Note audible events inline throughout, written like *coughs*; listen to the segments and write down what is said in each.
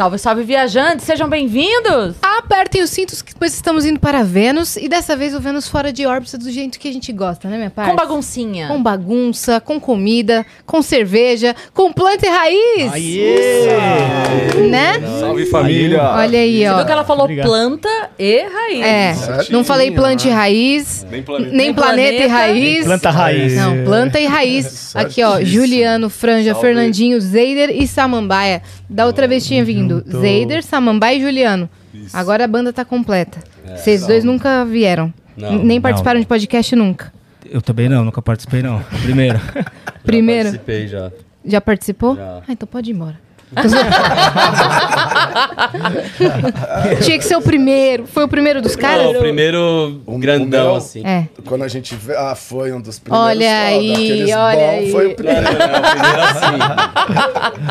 Salve, salve, viajantes, sejam bem-vindos! Apertem os cintos que depois estamos indo para Vênus. E dessa vez o Vênus fora de órbita do jeito que a gente gosta, né, minha parte? Com baguncinha. Com bagunça, com comida, com cerveja, com planta e raiz. Aê! Né? Salve família! Olha aí, Você ó. viu que ela falou Obrigado. planta e raiz. É, Certinho, não falei planta e raiz, Nem planeta. nem planeta e raiz. Planta raiz. Não, planta e raiz. Aqui, ó. Juliano, Franja, Salve. Fernandinho, Zeider e Samambaia. Da outra vez tinha vindo Zeider, Samambaia e Juliano. Agora a banda tá completa. Vocês dois nunca vieram. Não. Nem participaram de podcast nunca. Eu também não, nunca participei não. Primeiro. *laughs* Primeiro, Participei já. já participou? Já. Ah, então pode ir embora. *laughs* Tinha que ser o primeiro. Foi o primeiro dos caras? Não, o primeiro O- grandão, meu- assim. É. Quando a gente vê. Ah, foi um dos primeiros. Olha ó, aí, olha bom, aí. Foi o primeiro. não, não, o primeiro assim.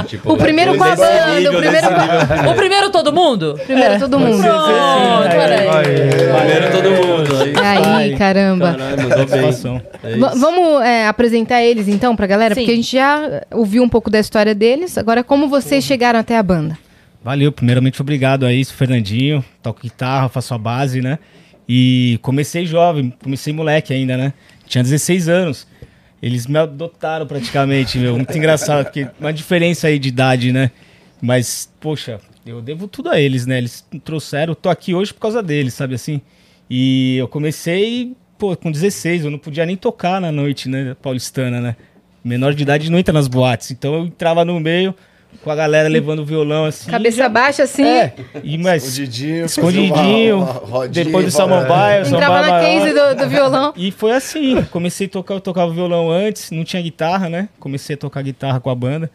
*laughs* Tipo, O primeiro com a banda, nível, o primeiro. O primeiro todo mundo? Primeiro todo mundo. Pronto, olha aí. Primeiro todo mundo. Aí. Caramba. Caralho. É vamos é, apresentar eles então pra galera? Sim. Porque a gente já ouviu um pouco da história deles. Agora, como vocês chegaram até a banda? Valeu, primeiramente obrigado a isso, Fernandinho. Toco guitarra, faço a base, né? E comecei jovem, comecei moleque ainda, né? Tinha 16 anos. Eles me adotaram praticamente, meu. Muito engraçado, porque uma diferença aí de idade, né? Mas, poxa, eu devo tudo a eles, né? Eles trouxeram, tô aqui hoje por causa deles, sabe assim? E eu comecei, pô, com 16, eu não podia nem tocar na noite, né? Paulistana, né? Menor de idade não entra nas boates. Então eu entrava no meio com a galera levando o violão assim. Cabeça já- baixa assim. É, e mas Escondidinho. escondidinho, uma- uma rodinha, depois do é. samambaia, o Entrava na case do, do violão. *laughs* E foi assim, comecei a tocar, eu tocava violão antes, não tinha guitarra, né? Comecei a tocar guitarra com a banda.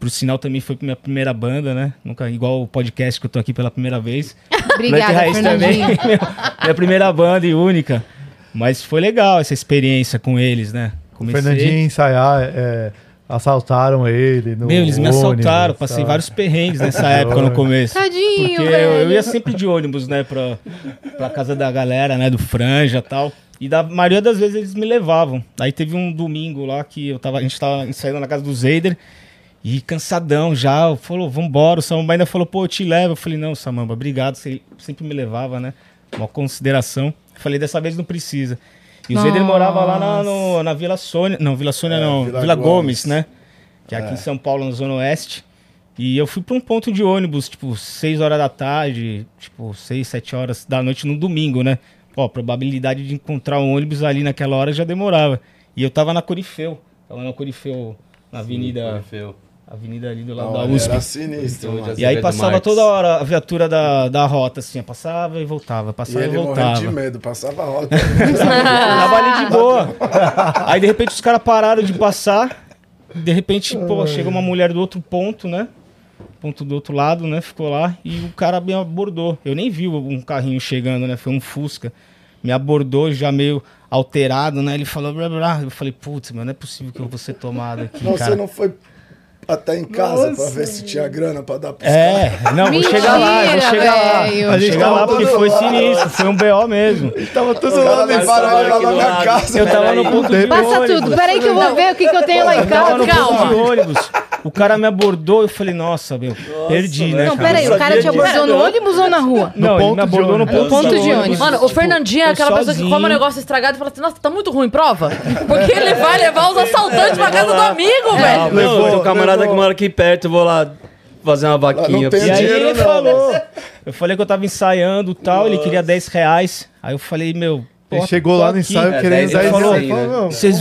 Pro sinal também foi minha primeira banda, né? Nunca igual o podcast que eu tô aqui pela primeira vez. Obrigada, Black Raiz também, *laughs* minha primeira banda e única. Mas foi legal essa experiência com eles, né? Comecei... Fernandinho ensaiar, é, assaltaram ele. No Meu, eles me ônibus, assaltaram, passei sabe? vários perrengues nessa época no começo. Tadinho, Porque eu, velho. eu ia sempre de ônibus, né, pra, pra casa da galera, né, do Franja e tal. E da maioria das vezes eles me levavam. Aí teve um domingo lá que eu tava, a gente tava ensaiando na casa do Zeider. E cansadão já, falou, vambora. O Samamba ainda falou, pô, eu te levo. Eu falei, não, Samamba, obrigado. Você sempre me levava, né? Uma consideração. Eu falei, dessa vez não precisa. E o Zeider morava lá na, no- na Vila Sônia. Não, Vila Sônia não, Vila Vila, Gomes, Gomes. né? Que é aqui em São Paulo, na Zona Oeste. E eu fui pra um ponto de ônibus, tipo, 6 horas da tarde, tipo, 6, 7 horas da noite no domingo, né? Ó, a probabilidade de encontrar um ônibus ali naquela hora já demorava. E eu tava na Corifeu. Tava na Corifeu, na avenida. Feio. Avenida ali do lado Olha, da USP. Era sinistro, Então, E aí passava toda hora a viatura da, da rota, assim, passava e voltava, E passava e, ele morrendo voltava. de medo, passava a rota. *laughs* Tava ali de boa. *laughs* Aí de repente os caras pararam de passar. De repente, pô, chega uma mulher do outro ponto, né? Ponto do outro lado, né? Ficou lá e o cara me abordou. Eu nem vi um carrinho chegando, né? Foi um Fusca. Me abordou já meio alterado, né? Ele falou blá blá. Eu falei, putz, mano, não é possível que eu vou ser tomado aqui, Não, cara. você não foi até em casa pra ver se tinha grana pra dar pros É, não, vou chegar lá, vou Mentira, chegar lá. velho. Vou chegar lá porque foi sinistro, foi um BO mesmo. *laughs* Tava tudo lá ela lá na lado. casa. Eu tava no ponto de Passa ônibus. tudo. Peraí que eu vou ver o que, que eu tenho lá em casa. no Calma. ponto de ônibus. O cara me abordou, eu falei, nossa, meu, perdi, né? Não, cara? peraí, o cara te abordou no ônibus ou na rua? Não, ele ponto me abordou no de ponto, ônibus. de No ponto de ônibus. ônibus. Mano, o Tipo, Fernandinho é aquela pessoa que sozinho. come um negócio estragado e fala assim, nossa, tá muito ruim, prova. Porque ele vai levar os assaltantes pra casa do amigo, velho. não, Levou, tem um camarada que mora aqui perto, eu vou lá fazer uma vaquinha. não tem E aí dinheiro ele não, falou, eu falei que eu tava ensaiando e tal, ele queria 10 reais. Aí eu falei, meu, Ele chegou lá no ensaio É, querendo 10 dar ele esse falou,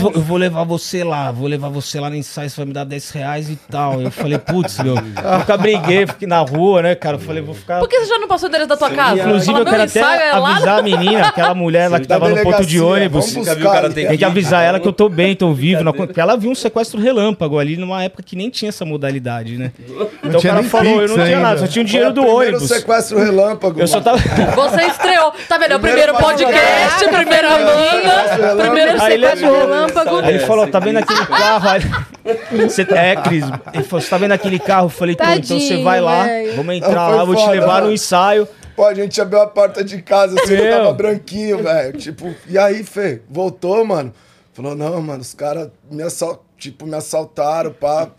vão- eu vou levar você lá, vou levar você lá no ensaio, você vai me dar 10 reais e tal. Eu falei, putz, meu, nunca briguei, fiquei na rua, né, cara? Eu falei, vou ficar. Por que você já não passou o endereço da tua casa? Inclusive, Fala, eu quero até é avisar a menina, aquela mulher lá que tava no ponto de ônibus. Tem que avisar ela que eu tô bem, tô vivo. Porque ela viu um sequestro relâmpago ali numa época que nem tinha essa modalidade, né? Então o cara falou, eu não tinha nada, só tinha o dinheiro do ônibus. sequestro relâmpago. Eu só tava. Você estreou. Tá vendo? É o primeiro podcast, podcast, primeira Aí ele sequestro levou. relâmpago. Aí ele falou, tá vendo aquele *laughs* carro? Aí... Você... É, Cris. Ele falou, você tá vendo aquele carro? Eu falei, pô, então você vai lá, vamos entrar lá, vou te levar no ensaio. Pô, a gente abriu a porta de casa, assim, eu Meu. tava branquinho, velho. Tipo, e aí, Fê? Voltou, mano? Falou, não, mano, os caras me, assal... tipo, me assaltaram, pá.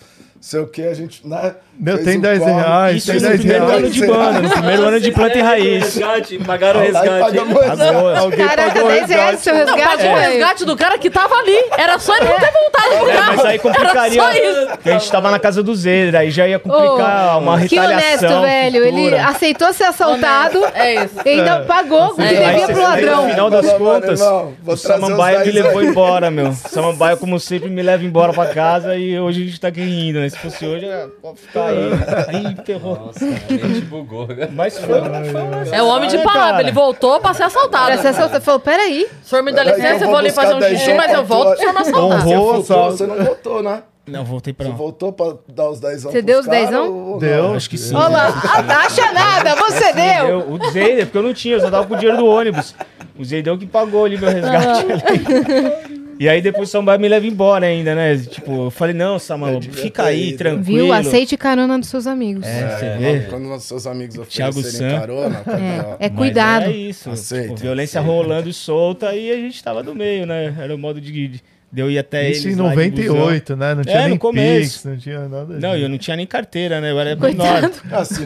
sei o que, a gente. Né, Meu, tem um 10 corre. reais, Isso tem no 10 primeiro reais. ano de banda, no primeiro ano de planta e raiz. Resgate, pagaram resgate. Alguém Caraca, pagou 10 reais seu Não, resgate, pagou o resgate do cara que tava ali. Era só ele não ter voltado pro É, carro. mas aí complicaria. Era só isso. Porque a gente tava na casa do Zé, aí já ia complicar uma Que retaliação. honesto, velho. Ele aceitou ser assaltado É isso. e ainda pagou o que É. devia pro ladrão. no final das contas, o Samambaia me 10 levou embora, meu. *laughs* Samambaia, como sempre, me leva embora pra casa e hoje a gente tá aqui rindo, né? Se fosse hoje, é, pode ficar aí. *laughs* Aí ferrou. Nossa, a bugou. Mas foi, foi uma É o homem de palavra. Ele voltou pra ser assaltado. Pra ser assaltado. Falou, peraí. O senhor me dá licença, eu eu vou ali fazer um 10 xixi, mas eu volto pro senhor me assaltar. Honrou. Você não voltou, né? Não, voltei pra Você voltou pra dar os 10 Você deu os dezão? Deu. Acho que sim. Olha lá, ah, acha nada, você deu. Eu, o Zeider, porque eu não tinha, eu só tava com o dinheiro do ônibus. O Zeidão que pagou ali meu resgate. ali. E aí depois o Samambaia me leva embora ainda, né? Tipo, eu falei, não, Samambaia, devia fica ter aí, ido. tranquilo. Viu? Aceite carona dos seus amigos. É, É, você É, vê. quando os seus amigos Thiago oferecerem Sam. carona, cara, é Mas cuidado. É isso. Aceita, tipo, violência rolando solta e a gente tava no meio, né? Era o modo de, de eu ir até Isso em eles busão. 98, né? Não tinha É, no nem começo. Pix, não tinha nada Não, e eu não tinha nem carteira, né? Eu era menor.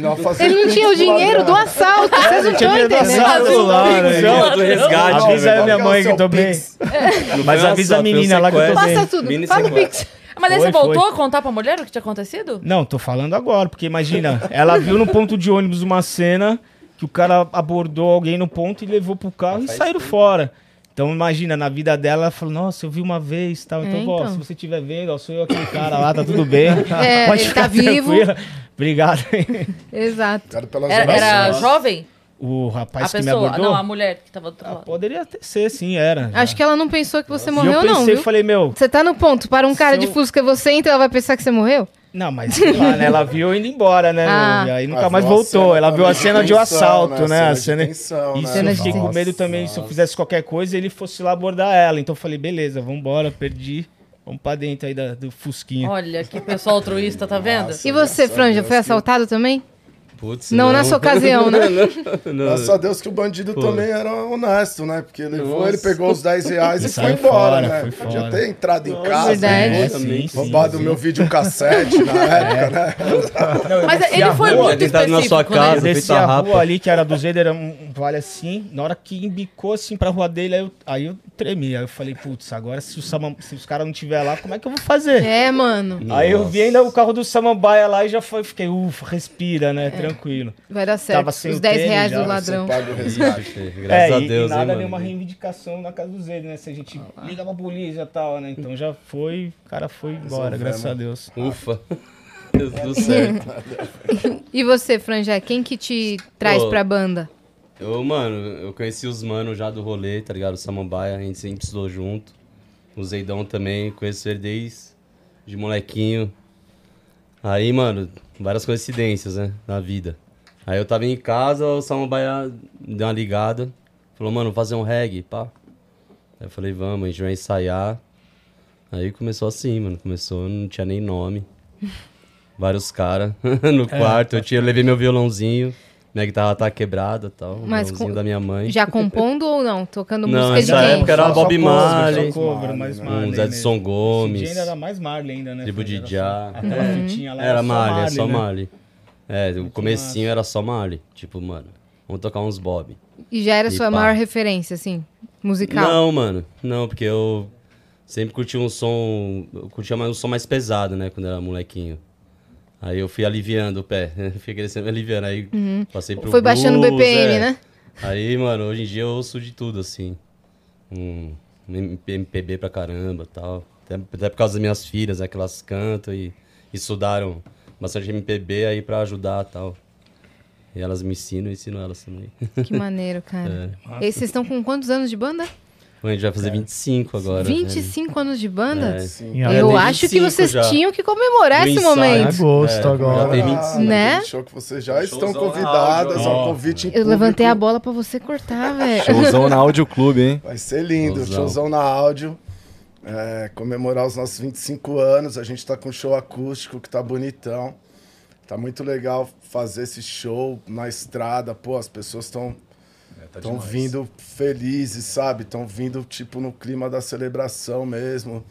não fazer Ele não tinha o dinheiro do assalto, vocês não estão dinheiro do entendendo. né? Do resgate. Avisa Qual minha é mãe que eu tô bem. pix? Mas avisa a menina lá que eu tô bem. Passa tudo, Mini fala o. Pix. Mas aí Foi, você voltou foi. a contar pra mulher o que tinha acontecido? Não, tô falando agora, porque imagina, ela viu no ponto de ônibus uma cena que o cara abordou alguém no ponto e levou pro carro e saíram fora. Então imagina, na vida dela, ela falou, nossa, eu vi uma vez tal. Então, É, ó, então. se você estiver vendo, ó, sou eu aquele cara lá, tá tudo bem. *laughs* É, ele tá vivo. tranquila. Obrigado. Exato. Cara, pelas Era, era jovem? O A rapaz que me abordou. Não, a mulher que tava do outro Ah, lado. poderia ter ser, sim, era. Acho que ela não pensou que você E morreu, eu pensei, não, viu? falei, meu, Você tá no ponto, para um cara Se de eu- Fusca, você entra, ela vai pensar que você morreu? Não, mas sei lá, né? Ela viu eu indo embora, né? Ah. E aí nunca mais a voltou. cena Ela viu a cena de um assalto, né? né? Cena A de cena... Isso né? Cena eu de fiquei com Nossa, medo também. Se eu nossa. fizesse qualquer coisa, ele fosse lá abordar ela. Então eu falei, beleza, vambora, perdi. Vamos pra dentro aí da- do Fusquinha. Olha, que pessoal altruísta, tá vendo? Nossa. E você, a Franja, foi que- assaltado também? Putz, Não nessa ocasião, né? *laughs* não, não. Graças a Deus que o bandido Pô. também era honesto, né? Porque ele levou, Nossa. ele pegou os 10 reais e, E foi embora, fora, né? foi Podia fora. ter entrado em casa, Verdade. né? É, sim, sim, roubado o sim. meu videocassete na *laughs* época, né? Mas ele a foi rua, muito tentado ir na sua específico, casa. Né? desci a rapa. rua ali, que era do Zeder, era um vale assim. Na hora que embicou assim pra rua dele, aí eu, aí eu tremi. Aí eu falei, putz, agora se, Sama- se os caras não estiver lá, como é que eu vou fazer? É, mano. Aí eu vi ainda o carro do Samambaia lá e já foi, fiquei, ufa, respira, né? Tranquilo. Vai dar certo. Tava sem Os o 10 tênis reais já, do ladrão. Paga o *laughs* resgate. Ixi, Graças é, a e, Deus, e nada, hein, mano. nenhuma reivindicação na casa do Zed, né? Se a gente liga pra polícia e tal, né? Então já foi, o cara foi embora, Resolvemos. graças a Deus. Ufa. Deu tudo certo. E você, Franja, quem que te traz Pô. pra banda? Eu, mano, eu conheci os manos já do rolê, tá ligado? O Samambaia, a gente sempre estudou junto. O Zeidão também, conheço ele desde de molequinho. Aí, mano, várias coincidências, né? Na vida. Aí eu tava em casa, o Samambaia deu uma ligada. Falou, mano, vou fazer um reggae, pá. Aí eu falei, vamos, a gente vai ensaiar. Aí começou assim, mano. Começou, não tinha nem nome. *laughs* Vários caras *laughs* no quarto. Eu, tinha, eu levei meu violãozinho. Minha guitarra tá quebrada e tal. Mas com- da minha mãe. Já compondo ou não? Tocando Não, música de nessa quem? época era Só- Bob só Marley, cover, cover, mais né? Marley. uns Edson mesmo. Esse Gomes. dia ainda era mais Marley ainda, né? Tribo de Era Já. só- Aquela fitinha lá Era só Marley, é só né? Marley. É, o comecinho era só Marley. Tipo, mano, vamos tocar uns Bob. E já era E sua pá. maior referência, assim, musical? Não, mano. Não, porque eu sempre curti um som. Eu curtia mais um som mais pesado, né? Quando era molequinho. Aí eu fui aliviando o pé. *laughs* fui crescendo aliviando. Aí passei pro Uhum. Foi baixando o blues, BPM, é. né? Aí, mano, hoje em dia eu ouço de tudo, assim. Um MPB pra caramba e tal. Até, até por causa das minhas filhas, né? Que elas cantam e estudaram bastante MPB aí pra ajudar e tal. E elas me ensinam e ensino elas também. Que maneiro, cara. *laughs* É. E vocês estão com quantos anos de banda? A gente vai fazer 25 agora. né? 25 anos de banda? É. Sim. Eu acho que 25 vocês já. tinham que comemorar esse ensaio. momento. agosto Já agora. tem Ah, 25. Né? naquele Show que vocês já estão Showzão na convidadas, áudio, ó, ó. convite Eu levantei a público. bola pra você cortar, velho. Showzão na Áudio Clube, hein? Vai ser lindo, Showzão. showzão na áudio. É, comemorar os nossos 25 anos. A gente tá com um show acústico que tá bonitão. Tá muito legal fazer esse show na estrada. Pô, as pessoas estão Estão demais. vindo felizes, sabe? Estão vindo, tipo, no clima da celebração mesmo.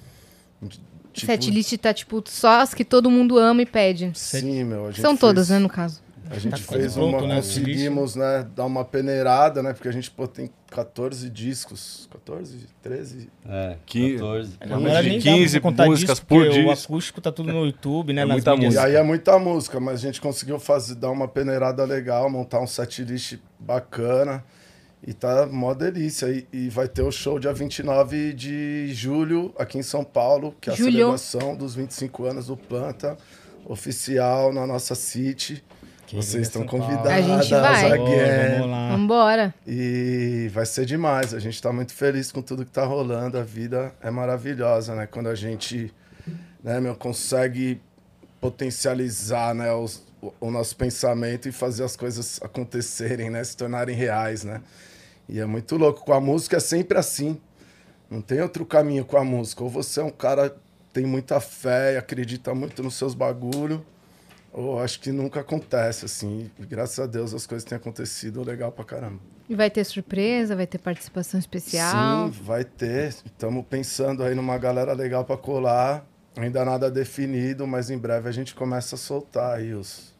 Tipo, Setlist tá, tipo, só as que todo mundo ama e pede. Sim, meu. a gente São fez- todas, né, no caso. A gente Tá fez pronto, uma, né, o conseguimos, né, dar uma peneirada, né, porque a gente pô, tem 14 discos, 14, 13, É, Que- 14. Agora nem dá 15 pra contar músicas disso, por porque O disco. acústico tá tudo no YouTube, né? É muita mídias. E música. aí é muita música, mas a gente conseguiu fazer, dar uma peneirada legal, montar um setlist bacana. E tá mó delícia. E, e vai ter o show dia 29 de julho aqui em São Paulo, que é a Julho. celebração dos 25 anos do Planta, oficial na nossa City. Querida Vocês estão convidadas. A gente vai. again. Vamos lá. Vambora. E vai ser demais. A gente tá muito feliz com tudo que tá rolando. A vida é maravilhosa, né? Quando a gente né, meu, consegue potencializar né, os- o, nosso pensamento e fazer as coisas acontecerem, né? Se tornarem reais, né? E é muito louco. Com a música é sempre assim. Não tem outro caminho com a música. Ou você é um cara tem muita fé e acredita muito nos seus bagulho, ou acho que nunca acontece, assim. E graças a Deus as coisas têm acontecido legal pra caramba. E vai ter surpresa, vai ter participação especial. Sim, vai ter. Estamos pensando aí numa galera legal para colar. Ainda nada definido, mas em breve a gente começa a soltar aí os,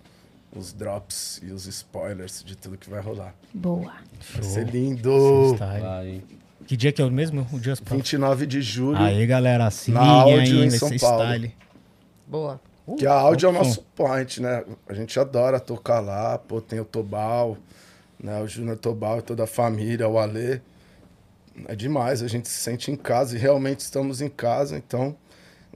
os drops e os spoilers de tudo que vai rolar. Boa. Vai ser lindo! Vai? Que dia que é o mesmo? O dia 29 de julho, Aí, galera, Na aí, em São Paulo. style. Boa. que a áudio é o nosso point, né? A gente adora tocar lá, pô, tem o Tobal, né? O Júnior Tobal e toda a família, o Alê. É demais, a gente se sente em casa e realmente estamos em casa, então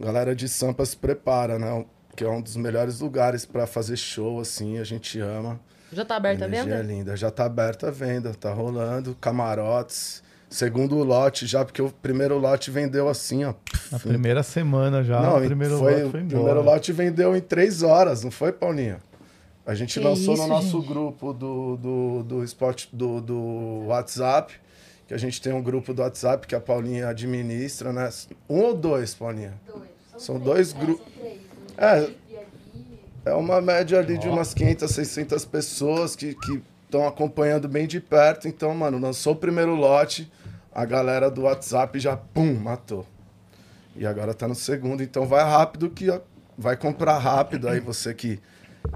galera de Sampa se prepara, né? Que é um dos melhores lugares para fazer show, assim, a gente ama. Já tá aberta a Energia venda? é linda. Já tá aberta a venda, tá rolando. Camarotes. Segundo lote já, porque o primeiro lote vendeu assim, ó. Na primeira semana já, não, o primeiro foi, lote o foi primeiro embora. lote vendeu em três horas, não foi, Paulinho? A gente Que lançou isso, no nosso gente. grupo do, do, do, Spot, do, do WhatsApp, que a gente tem um grupo do WhatsApp que a Paulinha administra, né? Um ou dois, Paulinha? São dois grupos. É, é uma média ali de umas 500, 600 pessoas que estão acompanhando bem de perto. Então, mano, lançou o primeiro lote, a galera do WhatsApp já, pum, matou. E agora tá no segundo, então vai rápido que vai comprar rápido aí você que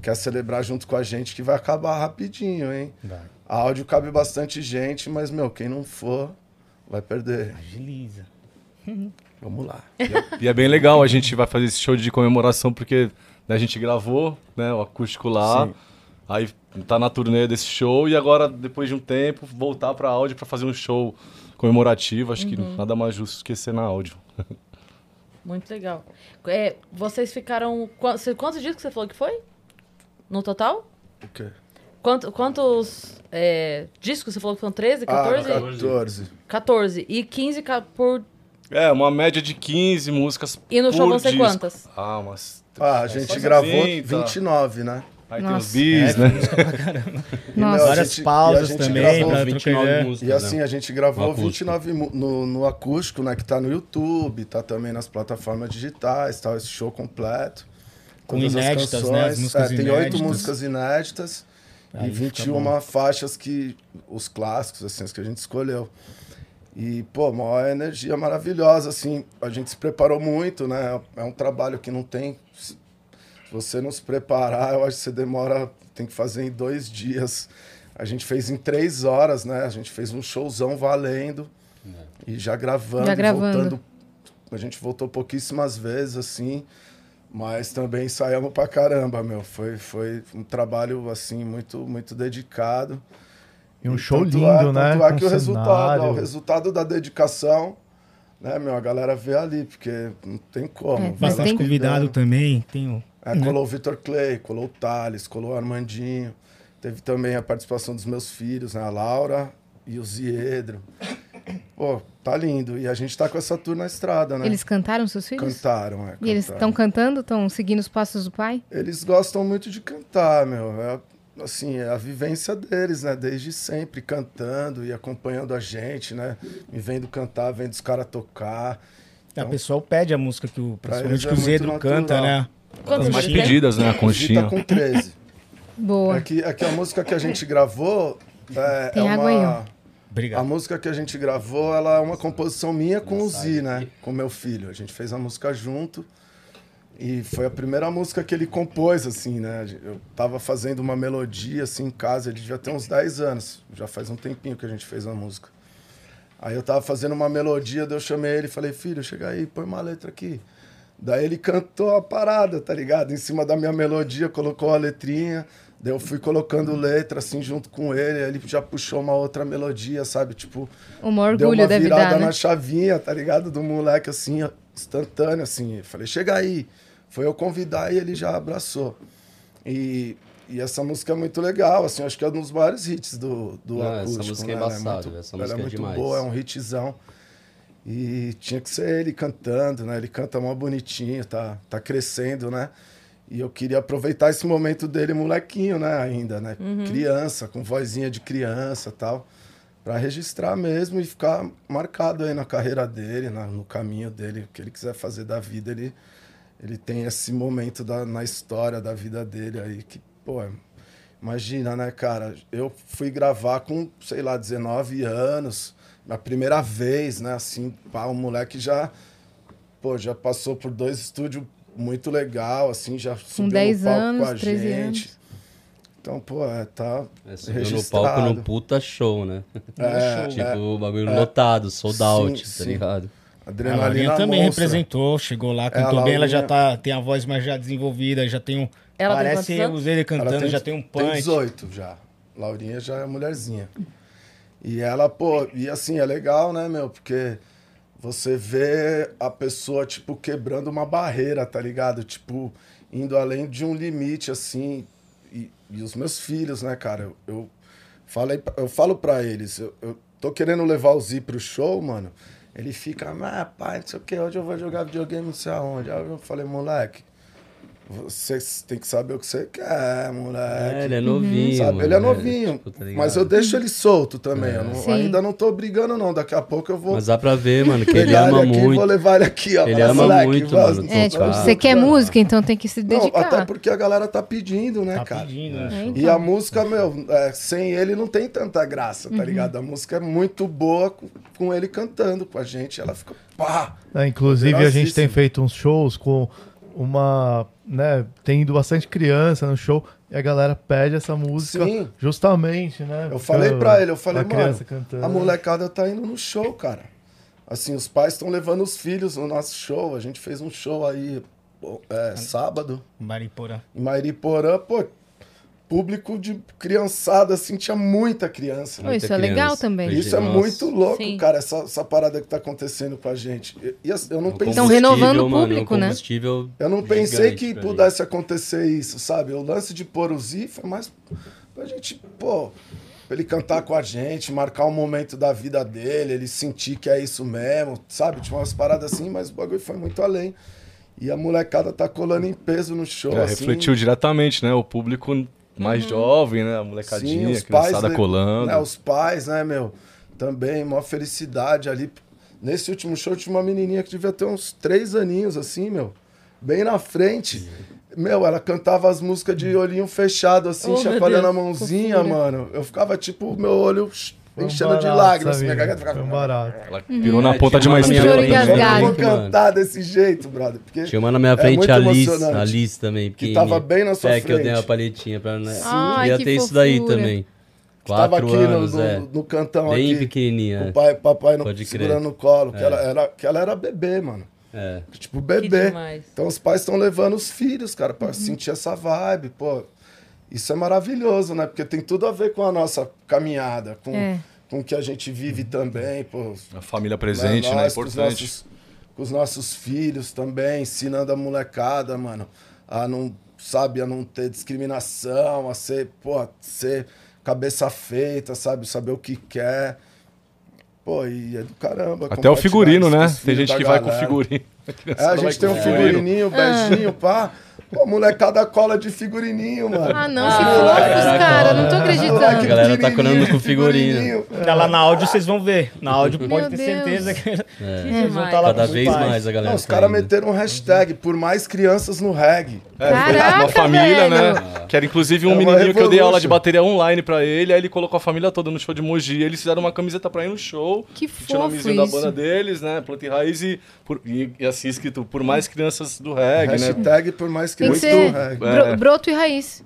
quer celebrar junto com a gente que vai acabar rapidinho, hein? A áudio cabe bastante gente, mas meu, quem não for vai perder. Agiliza. *laughs* Vamos lá. E é bem legal, a gente vai fazer esse show de comemoração porque né, a gente gravou né, o acústico lá, Sim. aí tá na turnê desse show e agora, depois de um tempo, voltar pra áudio pra fazer um show comemorativo. Acho que nada mais justo que ser na áudio. Muito legal. É, vocês ficaram. qua- cê- Quantos dias que você falou que foi? No total? O quê? Quanto- quantos é, discos você falou que foram 13, 14? Ah, 14. 14. E 15 ca- por. É, uma média de 15 músicas E no show por vão ser disco. quantas? Ah, mas... Ah, a gente gravou 30. 29, né? Aí tem os Nossa. bis, É, né? E, *laughs* Nossa. meu, a Várias pausas gente também gravou pra 29 trocar ideia. músicas, E assim, né? a gente gravou No acústico. 29 mu- no, no acústico, né? Que tá no YouTube, tá também nas plataformas digitais, tá esse show completo. Com Todas as inéditas, né, as canções. músicas É, tem oito inéditas. músicas inéditas Aí e fica 21 faixas que. Os clássicos, assim, as que a gente escolheu. E, pô, uma energia maravilhosa, assim. A gente se preparou muito, né? É um trabalho que não tem. Se você não se preparar, eu acho que você demora. Tem que fazer em dois dias. A gente fez em três horas, né? A gente fez um showzão valendo. E já gravando, Já e gravando. voltando. A gente voltou pouquíssimas vezes, assim. Mas também ensaiamos pra caramba, meu. Foi, foi um trabalho, assim, muito, muito dedicado. E um show tanto lindo, é, né? Tanto é que o resultado, ó, o resultado da dedicação, né, meu, a galera vê ali, porque não tem como. É, Bastante tem- convidado também. Tem o... É, colou o Vitor Clay, colou o Thales, colou o Armandinho. Teve também a participação dos meus filhos, né, a Laura e o Ziedro. Pô, tá lindo. E a gente tá com essa tour na estrada, né? Eles cantaram seus filhos? cantaram, é. E eles estão cantando? Estão seguindo os passos do pai? Eles gostam muito de cantar, meu. É, assim, é a vivência deles, né? Desde sempre, cantando e acompanhando a gente, né? Me vendo cantar, vendo os caras tocar. A pessoa pede a música que o, principalmente é que o Zedro canta, né? Quantos As mais pedidas, né? A conchinha. tá com 13. Boa. É que, é que a música que a gente gravou é, Tem é água uma... Obrigado. A música que a gente gravou, ela é uma composição minha com o Zi, né? Com meu filho. A gente fez a música junto. E foi a primeira música que ele compôs, assim, né? Eu tava fazendo uma melodia, assim, em casa. Ele já tem uns 10 anos. Já faz um tempinho que a gente fez a música. Aí eu tava fazendo uma melodia, daí eu chamei ele e falei, filho, chega aí, põe uma letra aqui. Daí ele cantou a parada, tá ligado? Em cima da minha melodia, colocou a letrinha. Daí eu fui colocando letra, assim, junto com ele. Aí ele já puxou uma outra melodia, sabe? Tipo, Uma deu orgulho uma deve virada dar, né? na chavinha, tá ligado? Do moleque, assim, instantâneo, assim. Eu falei, chega aí. Foi eu convidar e ele já abraçou. E, e essa música é muito legal, assim, acho que é um dos maiores hits do, do Não, essa acústico. música é né? Ela embaçada, muito, essa ela música é é muito demais. boa, é um hitzão. E tinha que ser ele cantando, né? Ele canta mó bonitinho, tá, tá crescendo, né? E eu queria aproveitar esse momento dele, molequinho, né? Ainda, né? Criança, com vozinha de criança tal. Pra registrar mesmo e ficar marcado aí na carreira dele, na- no caminho dele. O que ele quiser fazer da vida, ele, ele tem esse momento da, na história da vida dele aí que, pô, é- imagina, né, cara? Eu fui gravar com, sei lá, 19 anos, na primeira vez, né? Assim, pá, um moleque já, pô, já passou por dois estúdios muito legal, assim, já subiu 10 no palco anos, com a 13 gente. anos. Então, pô, é, tá É, subiu no registrado. palco no puta show, né? É, *laughs* tipo, é. o bagulho lotado, sold out, Sim, tá sim. ligado? A Adrenalina Laurinha também monstra. representou, chegou lá, É, a cantou bem, ela já Laurinha- tá, tem a voz mais já desenvolvida, já tem um... Ela tem parece anos? os ele cantando, já tem um Tem punch. 18 já. Laurinha já é mulherzinha. E ela, pô, e assim, é legal, né, meu? Porque você vê a pessoa, tipo, quebrando uma barreira, tá ligado? Tipo, indo além de um limite, assim. E, e os meus filhos, né, cara? Eu, eu, falei, eu falo pra eles, eu, eu tô querendo levar o Zi pro show, mano. Ele fica, ah, pai, não sei o que, hoje eu vou jogar videogame, não sei aonde. Aí eu falei, moleque, você tem que saber o que você quer, moleque. É, ele é novinho. Sabe? Ele é novinho. tipo, tá mas eu deixo ele solto também. eu não- ainda não tô brigando, não. Daqui a pouco eu vou Mas dá pra ver, mano, que *laughs* ele ama aqui e muito. vou levar ele aqui, ó. Ele ama moleque, muito, mano, É, tocar. tipo, você quer Não, música, então tem que se Não, dedicar. até porque a galera tá pedindo, né, Tá cara? pedindo, É, né? E então. a música, meu, é, sem ele não tem tanta graça, Uhum. tá ligado? A música é muito boa com, com ele cantando com a gente. Ela fica, pá! É, inclusive, a gente tem feito uns shows com uma. né, tem ido bastante criança no show e a galera pede essa música Sim. justamente, né? Eu falei pra ele, eu falei, mano, cantando. a molecada tá indo no show, cara. Assim, os pais estão levando os filhos no nosso show. A gente fez um show aí é, sábado, Mariporã. em Mairiporã, pô, público de criançada, assim, tinha muita criança. Pô, isso Muita é legal criança. também. Isso é Nossa. muito louco, Sim. cara, essa, essa parada que tá acontecendo com a gente. E, e eu não É um pensei, Então, renovando o mano, público, um né? eu não pensei que pudesse acontecer isso, sabe? O lance de pôr o Zi foi mais pra gente, pô, pra ele cantar com a gente, marcar um momento da vida dele, ele sentir que é isso mesmo, sabe? Tinha umas paradas assim, mas o bagulho foi muito além. E a molecada tá colando em peso no show, É, assim. refletiu diretamente, né? O público mais jovem, né? A molecadinha, a criançada le- colando. Né, os pais, né, meu? Também, uma felicidade ali. Nesse último show tinha uma menininha que devia ter uns três aninhos, assim, meu. Bem na frente. Meu, ela cantava as músicas de olhinho fechado, assim, Oh, chacoalhando a mãozinha, mano. Eu ficava, tipo, meu olho Foi um enchendo de barato, lágrimas. sabia? Minha garganta ficava... Foi um barato. Ela pirou na É, ponta de uma estrela. frente, Eu não vou cantar desse jeito, brother. Porque Tinha uma na minha É frente, muito a Liz, emocionante. a Liz também. Que tava bem na sua É, que eu dei frente. uma palhetinha pra... Né? Ai, Ia que ter isso daí também. tava Quatro aqui anos, no, é. no, no cantão Bem aqui. pequenininha. O pai, papai no, crer. segurando no colo, que, É. ela era, que ela era bebê, mano. É. Tipo, Que bebê. Então os pais estão levando os filhos, cara, pra sentir essa vibe, pô. Isso é maravilhoso, né? Porque tem tudo a ver com a nossa caminhada, com, É. com o que a gente vive também, pô. A família presente, né? Nós com os Importante. nossos, com os nossos filhos também, ensinando a molecada, mano, a não, sabe, a não ter discriminação, a ser, pô, ser cabeça feita, sabe, saber o que quer. Pô, e é do caramba. Até o figurino, né? Tem gente que da vai com galera. figurino. *laughs* É, a gente tem um figurininho, beijinho, pá. Pô, molecada cola de figurininho, mano. Ah, não, que fofos, cara. Não tô A acreditando. galera tá colando com figurinha. Tá lá na áudio vocês vão ver. Na áudio Meu pode ter Deus. certeza que É. *laughs* vocês vão estar lá Cada vez os pais. mais a galera. Não, os tá caras meteram um hashtag por mais crianças no reggae. Caraca, uma família, velho. né? Que era inclusive um É menininho que eu dei aula de bateria online pra ele, aí ele colocou a família toda no show de Mogi. Eles fizeram uma camiseta pra ir no show. Que tinha o fofo nomezinho da banda deles, né? Planta e Raiz e, por- e- e assim escrito, por mais crianças do reggae, né? Hashtag por mais Tem que ser do reggae. bro- É. broto e raiz.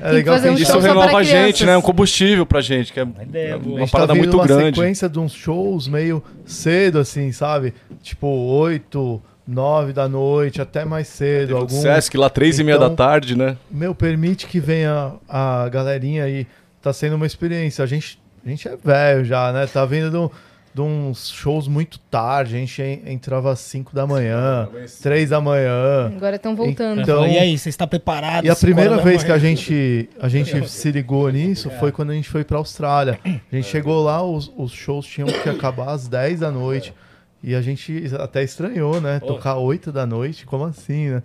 É *laughs* legal que fazer a um Isso renova para a gente, né? Um combustível pra gente, que é ideia boa. a uma tá parada vindo muito uma grande. sequência de uns shows meio cedo, assim, sabe? Tipo, 8, 9 da noite, até mais cedo. Do Algum... Sesc lá, três e meia da Então, tarde, né? Meu, permite que venha a galerinha aí. Tá sendo uma experiência. A gente, a gente é velho já, né? Tá vindo de, um- de uns shows muito tarde. A gente en- entrava às 5 da manhã, 3 da manhã. Agora estão voltando. Então- e aí, você está preparado? E a primeira vez que a gente, a gente se ligou nisso foi quando a gente foi pra Austrália. A gente chegou lá, os, os shows tinham que acabar às 10 da noite. E a gente até estranhou, né? Tocar 8 da noite, como assim, né?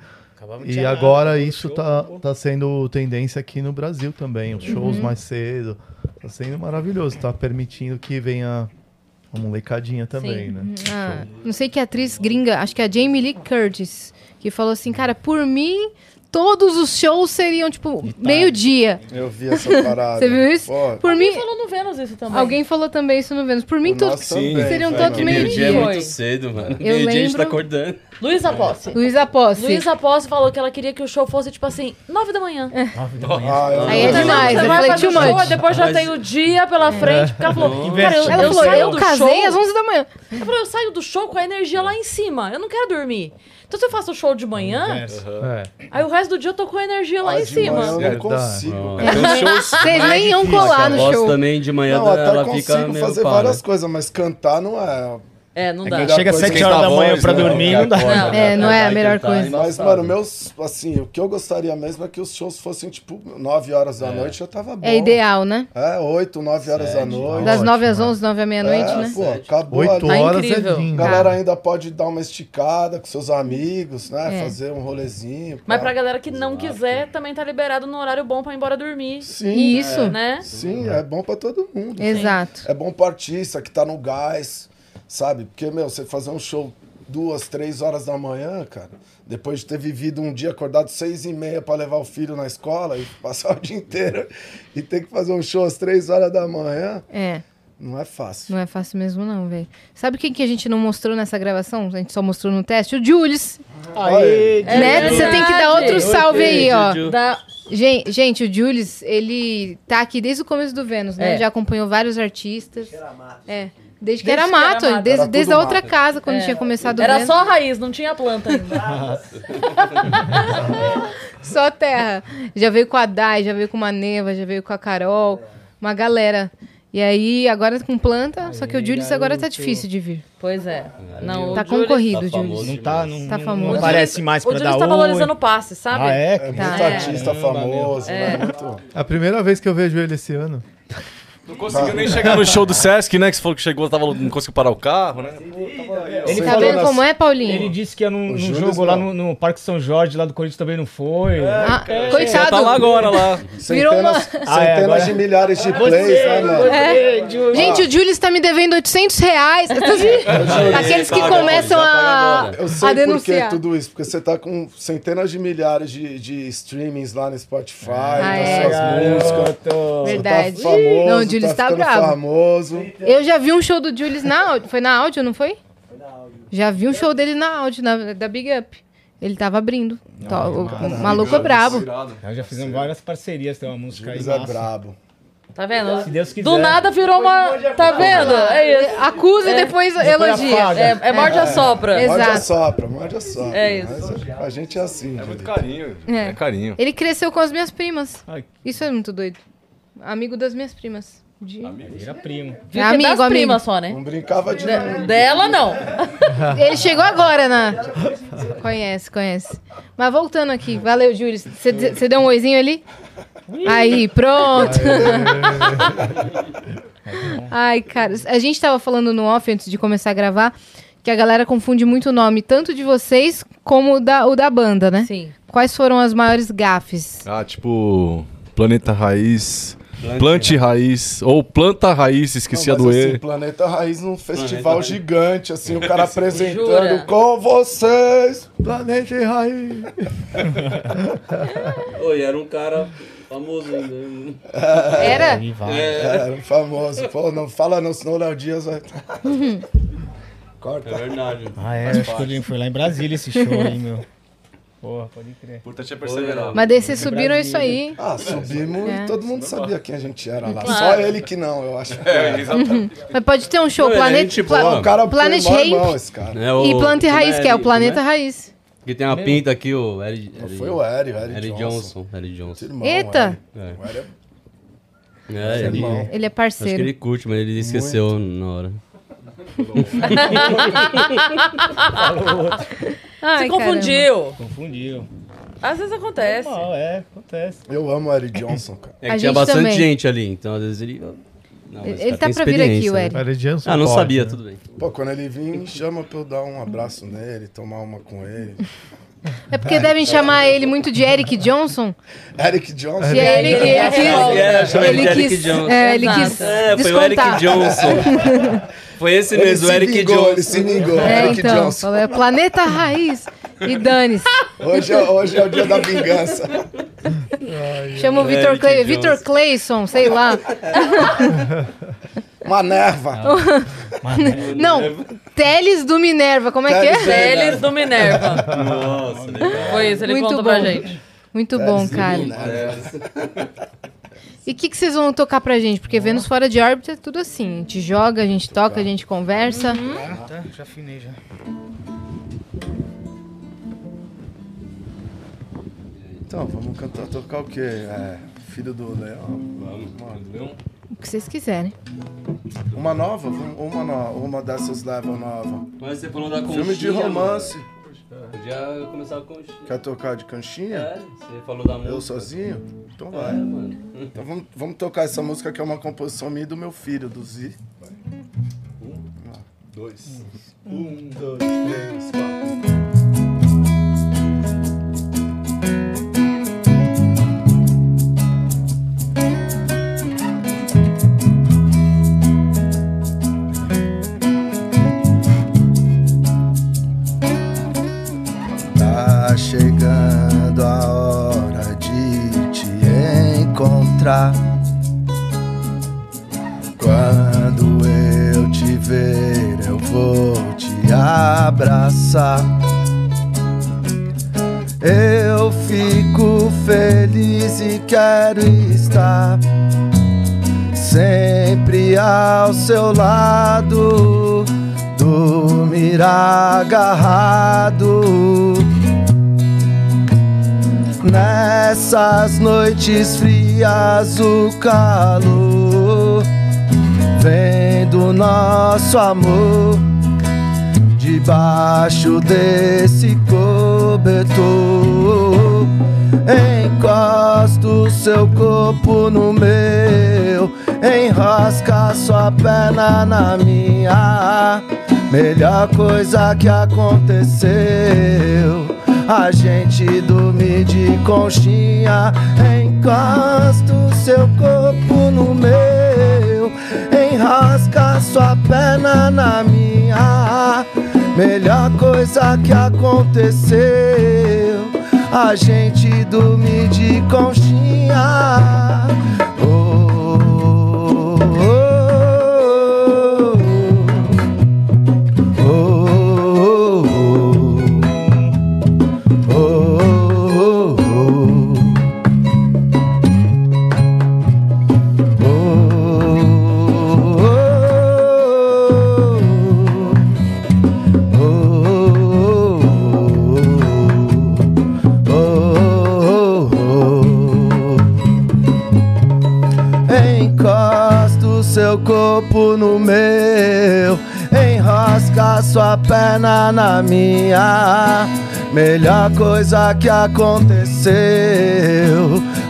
E agora isso show, tá, tá sendo tendência aqui no Brasil também. Os shows mais cedo. Tá sendo maravilhoso. Tá permitindo que venha uma molecadinha também, Sim. né? Ah, não sei que atriz gringa, acho que é a Jamie Lee Curtis, que falou assim, cara, por mim, todos os shows seriam, tipo, meio-dia. Eu vi essa parada. *laughs* Você viu isso? Pô, Por mim, Alguém falou no Vênus isso também. alguém falou também isso no Vênus. Por mim, todos seriam todos mano. meio- Meio-dia é muito cedo, mano. Meio-dia a gente lembro- tá acordando. Luísa Posse. Luísa Posse. Luísa Posse falou que ela queria que o show fosse, tipo assim, nove da manhã. Nove da manhã. Ah, eu Aí é demais, Você eu vai falei fazer too o show, much. depois já Mas- tem o dia pela frente. Porque ela falou, cara, eu, Investe. Ela eu falou, saio eu do casei show, às 11 da manhã. Eu falei, eu saio do show com a energia lá em cima. Eu não quero dormir. Então se eu faço o show de manhã, É. aí o resto do dia eu tô com a energia lá Ah, em de manhã cima. Eu não consigo. Shows Vocês nem iam colar no voz show. também de manhã Não, até ela consigo fica meio fazer várias né? coisas, mas cantar não é. É, não dá. melhor Chega às coisa 7 que horas da manhã voz, pra né? dormir, não dá. Não. É, não é a melhor coisa. é Mas, mano, meus. Assim, o que eu gostaria mesmo é que os shows fossem, tipo, 9 horas da noite já tava bom. É ideal, né? É, 8, 9 horas da noite. Das Ótimo, 9 às né? 11, 9 à meia-noite, é, né? Pô, acabou 8 ali. Tá horas incrível. é A lindo. galera ainda pode dar uma esticada com seus amigos, né? É. Fazer um rolezinho. Mas pra galera que não quiser, também tá liberado no horário bom pra ir embora dormir. Sim, Isso. Né? sim, é bom pra todo mundo. Exato. É bom pro artista que tá no gás, sabe? Porque, meu, você fazer um show duas, três horas da manhã, cara, depois de ter vivido um dia acordado seis e meia pra levar o filho na escola e passar o *laughs* dia inteiro e ter que fazer um show às três horas da manhã, É. não é fácil. Não é fácil mesmo, não, velho. Sabe quem que a gente não mostrou nessa gravação? A gente só mostrou no teste? O Julius. Aê, É né? Você tem que dar outro salve aí, ó. Da... Gente, gente, o Julius, ele tá aqui desde o começo do Vênus, né? É. Já acompanhou vários artistas. É. Desde que Desde era que era mato, mato. desde, Era desde a outra mato. casa, quando É. tinha começado o Era só a raiz, não tinha planta ainda. *laughs* Só terra. Já veio com a Dai, já veio com uma Neva, já veio com a Carol, uma galera. E aí, agora com planta, só que o Julius agora tá difícil de vir. Pois é. Não, o Tá Julius- concorrido, tá o Julius. famoso. Não tá, não, Tá não- famoso. não O aparece mais O pra Julius dar tá oi. valorizando o passe, sabe? Ah, é? É muito Tá, é. artista famoso, né? Muito... É a primeira vez que eu vejo ele esse ano. Não conseguiu nem chegar no show do Sesc, né? Que você falou que chegou, tava, não conseguiu parar o carro, né? Ele Tá vendo nas- como é, Paulinho? Ele disse que ia num, num jogo lá no, no Parque São Jorge, lá do Corinthians também não foi. Ah, Já coitado. tá lá agora, lá. Virou uma- Centenas, centenas Ah, é, agora- de milhares de plays, né, mano? É. Gente, o Julius tá me devendo 800 reais. *laughs* Aqueles que começam a. Eu a sei por que denunciar. tudo isso, porque você tá com centenas de milhares de, de streamings lá no Spotify, Ah, das é. suas músicas. Verdade. Você tá famoso, Não, Julius tá ficando bravo. famoso. Eu já vi um show do Julius na áudio. Foi na áudio, não foi? Foi na áudio. Já vi um show dele na áudio, na, da Big Up. Ele tava abrindo. Tó- o, o maluco é brabo. Nós já fizemos várias parcerias, tem uma música aí Julius é massa. brabo. Tá vendo? Se Deus quiser. Do nada virou uma. Tá vendo? É isso. Acusa e depois elogia. apaga. É, é morde a sopra. Exato. Morde a sopra, morde a sopra. É isso. Mas a gente é assim. É muito gente. carinho. É. É, carinho. Ele cresceu com as minhas primas. Ai, Isso é muito doido. Amigo das minhas primas. De- vira primo. É Amigo, das amigo. primas só, né? Não brincava de... De- dela, não. *laughs* Ele chegou agora na. Conhece, conhece. Mas voltando aqui, valeu, Júlio. Você deu um oizinho ali? Aí, pronto. *laughs* Ai, cara, a gente tava falando no off antes de começar a gravar que a galera confunde muito o nome, tanto de vocês como o da, o da banda, né? Sim. Quais foram as maiores gafes? Ah, tipo, Planeta Raiz, Plante Raiz, ou Planta Raiz, esqueci a Não, do mas, E. assim, Planeta Raiz num festival Raiz. gigante, assim, o cara *laughs* apresentando Jura? com vocês. Planeta e Raiz. *laughs* Oi, era um cara famoso ainda. *laughs* Era? Aí vai. Era um famoso. Pô, não fala não, senão o Léo Dias vai. Corta. É verdade. Ah, é, acho que foi, foi lá em Brasília esse show aí, meu. Porra, pode crer. Importante é perseverar. Mas daí vocês subiram isso aí. Ah, subimos É. e todo mundo sabia quem a gente era lá. Claro. Só ele que não, eu acho. *laughs* É, exatamente. *laughs* Mas pode ter um show Não, é Planeta. gente Pla-. O cara Planet. É, o- E Planta e Raiz, que é o Planeta Raiz. Que tem uma pinta aqui, o Eric. Foi o Eri, o Eri, Eric Johnson. Johnson. Eric Johnson. Irmão, Eita! o. É. O Eri é É, ele, irmão. Ele é acho que parceiro. ele curte, mas ele esqueceu na hora. *laughs* Ai, Se confundiu. Confundiu. Às vezes acontece. Normal, é, acontece. Eu amo o Eri Johnson, cara. É A que tinha gente bastante também. gente ali, então às vezes ele. Não, mas Ele cara tá tem pra vir aqui, experiência, o né? Eric. Jansen Ah, não pode, sabia, né? tudo bem. Pô, quando ele vir, me chama pra eu dar um abraço nele, tomar uma com ele. É porque devem chamar ele muito de Eric Johnson. Eric Johnson. E aí ele, é quis. É, chama ele de Eric quis, Johnson. é, ele Exato. quis É, foi o Eric descontar. Johnson. *laughs* Foi esse Ele mesmo, o se Eric Johnson. ele se vingou. É, Eric então. Johnson. falou, é Planeta Raiz. E dane-se. Hoje é, hoje é o dia da vingança. Chama o Vitor Clay. Vitor Clayson, sei lá. *laughs* Manerva. *laughs* Não, Teles do Minerva, como é que é? Teles Teles do Minerva. Nossa, legal. Foi isso, ele Muito contou bom. pra gente. Muito bom, cara. E o que, que vocês vão tocar pra gente? Porque Vênus Fora de Órbita é tudo assim. A gente joga, a gente toca, a gente conversa. Ah, tá, já afinei já. Então, vamos cantar, tocar o quê? É, filho do Leão. O que vocês quiserem. Uma nova? Vamos- Uma, no- uma dessas leva nova. Mas você falou da conchinha, Filme de romance. mano. Podia começar com. Quer tocar de canchinha? É, você falou da música. Eu sozinho? Então É, vai. mano. Então vamos, vamos tocar essa música que é uma composição minha e do meu filho, do Zi. Dois. Um, dois, três, quatro. Chegando a hora de te encontrar. Quando eu te ver, eu vou te abraçar. Eu fico feliz e quero estar sempre ao seu lado, dormir agarrado. Nessas noites frias, o calor vem do nosso amor debaixo desse cobertor. Encosta o seu corpo no meu, enrosca sua perna na minha. Melhor coisa que aconteceu. A gente dormir de conchinha, encosta o seu corpo no meu, enrosca sua perna na minha. Melhor coisa que aconteceu, a gente dormir de conchinha. Oh, sua perna na minha. Melhor coisa que aconteceu,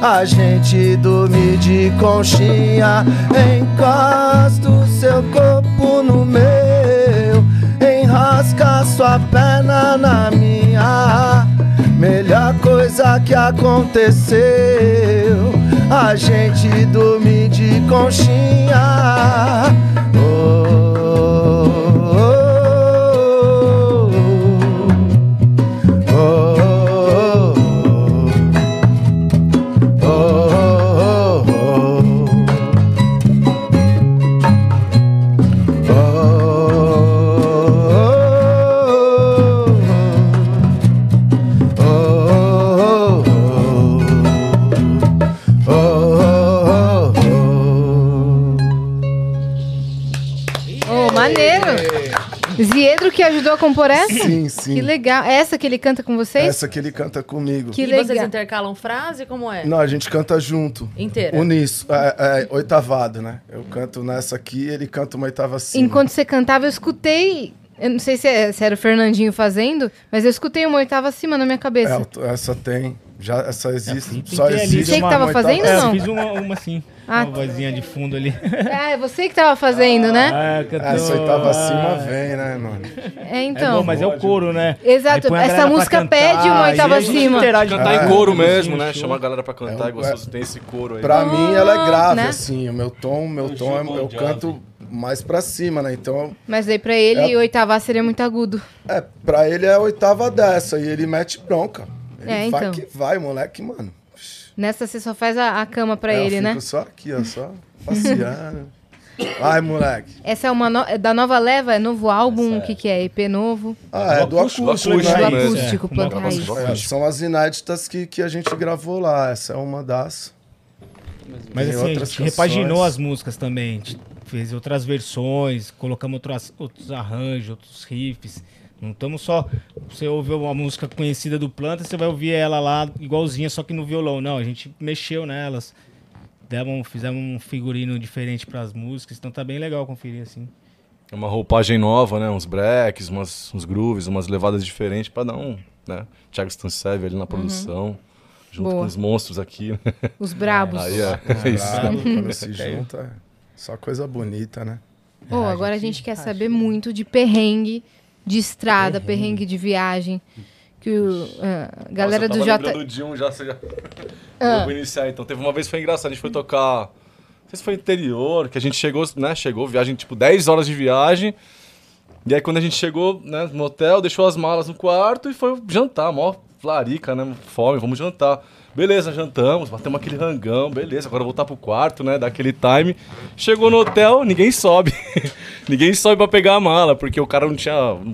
a gente dormir de conchinha. Encosta o seu corpo no meu, enrosca sua perna na minha. aconteceu. A gente dormir de conchinha. Oh, que ajudou a compor essa? Sim, sim. Que legal. Essa que ele canta com vocês? Essa que ele canta comigo. Que e legal. vocês intercalam frase? Como é? Não, a gente canta junto. Inteira. Uníssono. É, é, oitavado, né? Eu canto nessa aqui ele canta uma oitava acima. Enquanto você cantava, eu escutei. Eu não sei se, é- se era o Fernandinho fazendo, mas eu escutei uma oitava acima na minha É, cabeça. eu- essa tem. Já, essa existe. Pintei só existe. Você que tava oitava fazendo, É, não? eu fiz uma, uma assim. Ah, uma vozinha de fundo ali. Ah, é você que tava fazendo, né? Ah, cantou- Essa oitava acima Ah, vem, né, mano? É, É então. bom, mas é o couro, né? Exato, essa música cantar, pede uma oitava acima. interage Cantar em coro ela, mesmo, né? Chamar a galera pra cantar, É, igual vocês tem esse coro aí. Pra mim, ela é grave, né? assim. O meu tom, meu Um tom show é, eu canto mais pra cima, né? Então, Mas aí pra ele, oitava seria muito agudo. é, pra ele é a oitava dessa. E ele mete bronca. Ele É, vai então. que vai, moleque, mano. Nessa você só faz a, a cama pra É, eu ele, fico né? só aqui, ó, só passeando. *laughs* Vai, moleque. Essa é uma no- é da nova leva, é novo álbum, o que que é? EP novo? Ah, é do acústico, acústico, acústico, né? Do mesmo. acústico, É, planta raiz. É, são as inéditas que, que a gente gravou lá. Essa é uma das. Mas Tem assim, a gente repaginou canções. as músicas também. A gente fez outras versões, colocamos outras, outros arranjos, outros riffs. Não estamos só. Você ouve uma música conhecida do Planta, você vai ouvir ela lá igualzinha, só que no violão. Não, a gente mexeu nelas. Demos, fizemos um figurino diferente para as músicas, então tá bem legal conferir assim. É uma roupagem nova, né? Uns breaks, umas, uns grooves, umas levadas diferentes pra dar um, né? Thiago Stansev ali na produção, junto Boa. com os monstros aqui. Os brabos. Aí é, é isso. Bravo, quando se *laughs* junta, é só coisa bonita, né? Pô, agora a gente quer saber muito de perrengue de estrada, perrengue, de viagem. Que o, a galera Nossa, do eu tava J. de um já, você já... Ah. Vou iniciar então. Teve uma vez que foi engraçado, a gente foi tocar. Não sei se foi interior, que a gente chegou, né? Chegou, viagem, tipo, 10 horas de viagem. E aí quando a gente chegou, né, no hotel, deixou as malas no quarto e foi jantar, mó larica, né? Fome, vamos jantar. Beleza, jantamos, batemos aquele rangão, beleza, agora voltar pro quarto, né? Dar aquele time. Chegou no hotel, ninguém sobe. *laughs* ninguém sobe pra pegar a mala, porque o cara não tinha.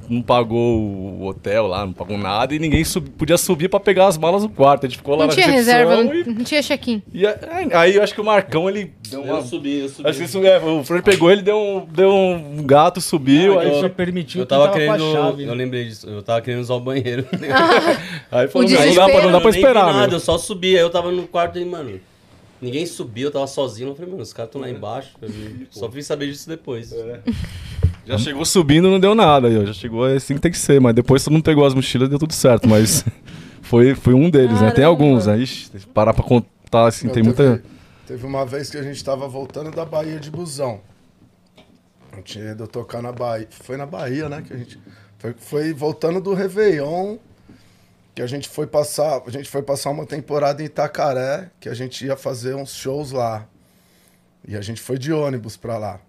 não pagou o hotel lá, não pagou nada, e ninguém sub- podia subir pra pegar as malas no quarto. A gente ficou lá Não na tinha reserva, não, e não tinha check-in. e a- aí eu acho que o Marcão, ele deu uma... Eu subi, eu subi. Acho que isso, é, o Fred pegou ele, deu um, deu um gato, subiu, Não, aí, eu, só permitiu Eu tava com a querendo. chave, Eu né? lembrei disso. Eu tava querendo usar o banheiro. *laughs* aí falou, não, não dá pra, não dá pra esperar, nada, meu. eu só subi. Aí eu tava no quarto e, mano. Ninguém subiu, eu tava sozinho. Eu falei, mano, os caras estão lá embaixo. Eu *laughs* só fui saber disso depois. *laughs* Já chegou subindo, não deu nada, aí, ó, já chegou é assim que tem que ser, mas depois todo mundo pegou as mochilas, deu tudo certo, mas *laughs* foi, foi um deles, né? Tem Caramba. alguns, aí, ixi, parar pra contar, assim, tem teve, muita... Teve uma vez que a gente tava voltando da Bahia de busão. A gente ia tocar na Bahia. Foi na Bahia, né? Que a gente. Foi, foi voltando do Réveillon. Que a gente foi passar. A gente foi passar uma temporada em Itacaré, que a gente ia fazer uns shows lá. E a gente foi de ônibus pra lá.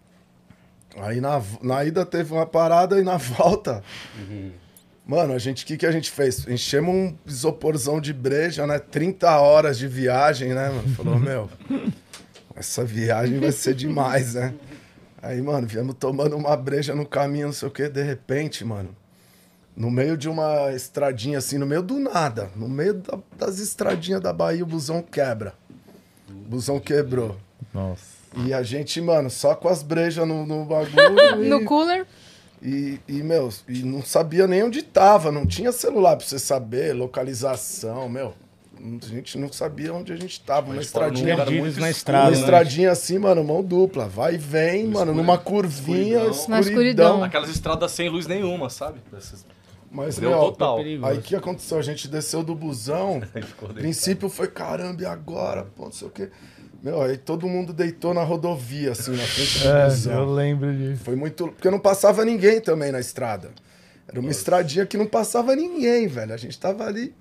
Aí na, na ida teve uma parada e na *laughs* volta. Mano, a gente, o que, que a gente fez? Enchemos um isoporzão de breja, né? 30 horas de viagem, né, mano? Falou, *laughs* meu, essa viagem vai ser demais, né? Aí, mano, viemos tomando uma breja no caminho, não sei o quê, de repente, mano, no meio de uma estradinha assim, no meio do nada, no meio da- das estradinhas da Bahia, o busão quebra. O busão quebrou. Nossa. E a gente, mano, só com as brejas no, no bagulho. *laughs* e- No cooler. e, e, meu, e não sabia nem onde tava, não tinha celular pra você saber, localização, meu. A gente não sabia onde a gente tava, uma estradinha. Perdidos na Uma estrada, né? estradinha assim, mano, mão dupla. Vai e vem, mano, numa curvinha, escuridão. escuridão. Na escuridão. Aquelas estradas sem luz nenhuma, sabe? Essas- Mas, Deu meu, total. aí o que aconteceu? A gente desceu do busão. *laughs* Princípio foi, caramba, e agora? Pô, não sei o quê. Meu, aí todo mundo deitou na rodovia, assim, na frente do É, busão. eu lembro disso. Foi muito. Porque não passava ninguém também na estrada. Era uma estradinha que não passava ninguém, velho. A gente tava ali.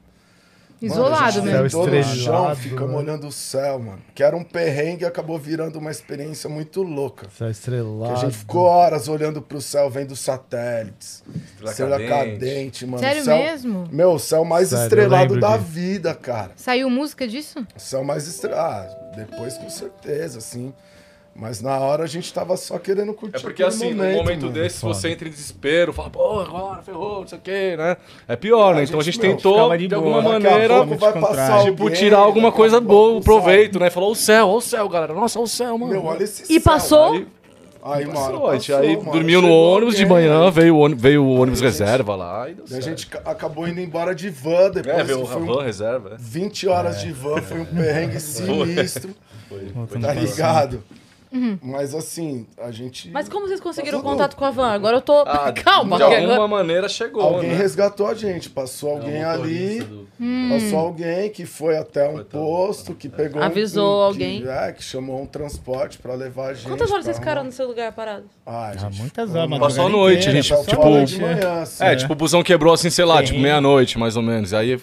Isolado mano, mesmo. no chão, Estrelado, ficamos né? olhando o céu, mano. Que era um perrengue e acabou virando uma experiência muito louca. Céu Que estrelado. a gente ficou horas olhando pro céu, vendo satélites. Estrela Estrela cadente. cadente, mano. Sério céu, mesmo? Meu, o céu mais Sério, estrelado da disso. vida, cara. Saiu música disso? O céu mais estrelado. Ah, depois com certeza, assim. Mas na hora a gente tava só querendo curtir É porque assim, momento, num momento mano. desse, se você entra em desespero, fala, pô, agora ferrou, não sei o quê, né? É pior, né? A Então a gente, gente meu, tentou, de de alguma a maneira, vai passar tipo, alguém, tirar alguma a coisa boa, o sabe? proveito, né? Falou o céu, olha o céu, galera. Nossa, o céu, mano. Meu, olha esse E céu. passou? Aí, Aí, mano, passou, a gente passou, aí mano. dormiu no ônibus de alguém, manhã, aí. veio o ônibus, veio o ônibus a gente- reserva lá e a gente ca- acabou indo embora de van depois. É, veio o foi um van reserva, é. 20 horas de van, foi um *laughs* perrengue sinistro, Voltando tá pra ligado? Mas assim, a gente. Mas como vocês conseguiram Tá tudo- contato com a van? Agora eu tô. Ah, *laughs* Calma, de alguma agora- maneira chegou, Alguém né? resgatou a gente, passou alguém ali, passou alguém que foi até um posto, que pegou um- Avisou um, alguém. Que, é, que chamou um transporte pra levar a gente. Quantas horas vocês ficaram arrumar. nesse lugar parado? Ah, Ah, gente, muitas horas, uma- Passou a noite, inteira, gente, passou tipo, a manhã, assim. É, tipo, o busão quebrou assim, sei lá, tipo, Terrível. meia-noite, mais ou menos. Aí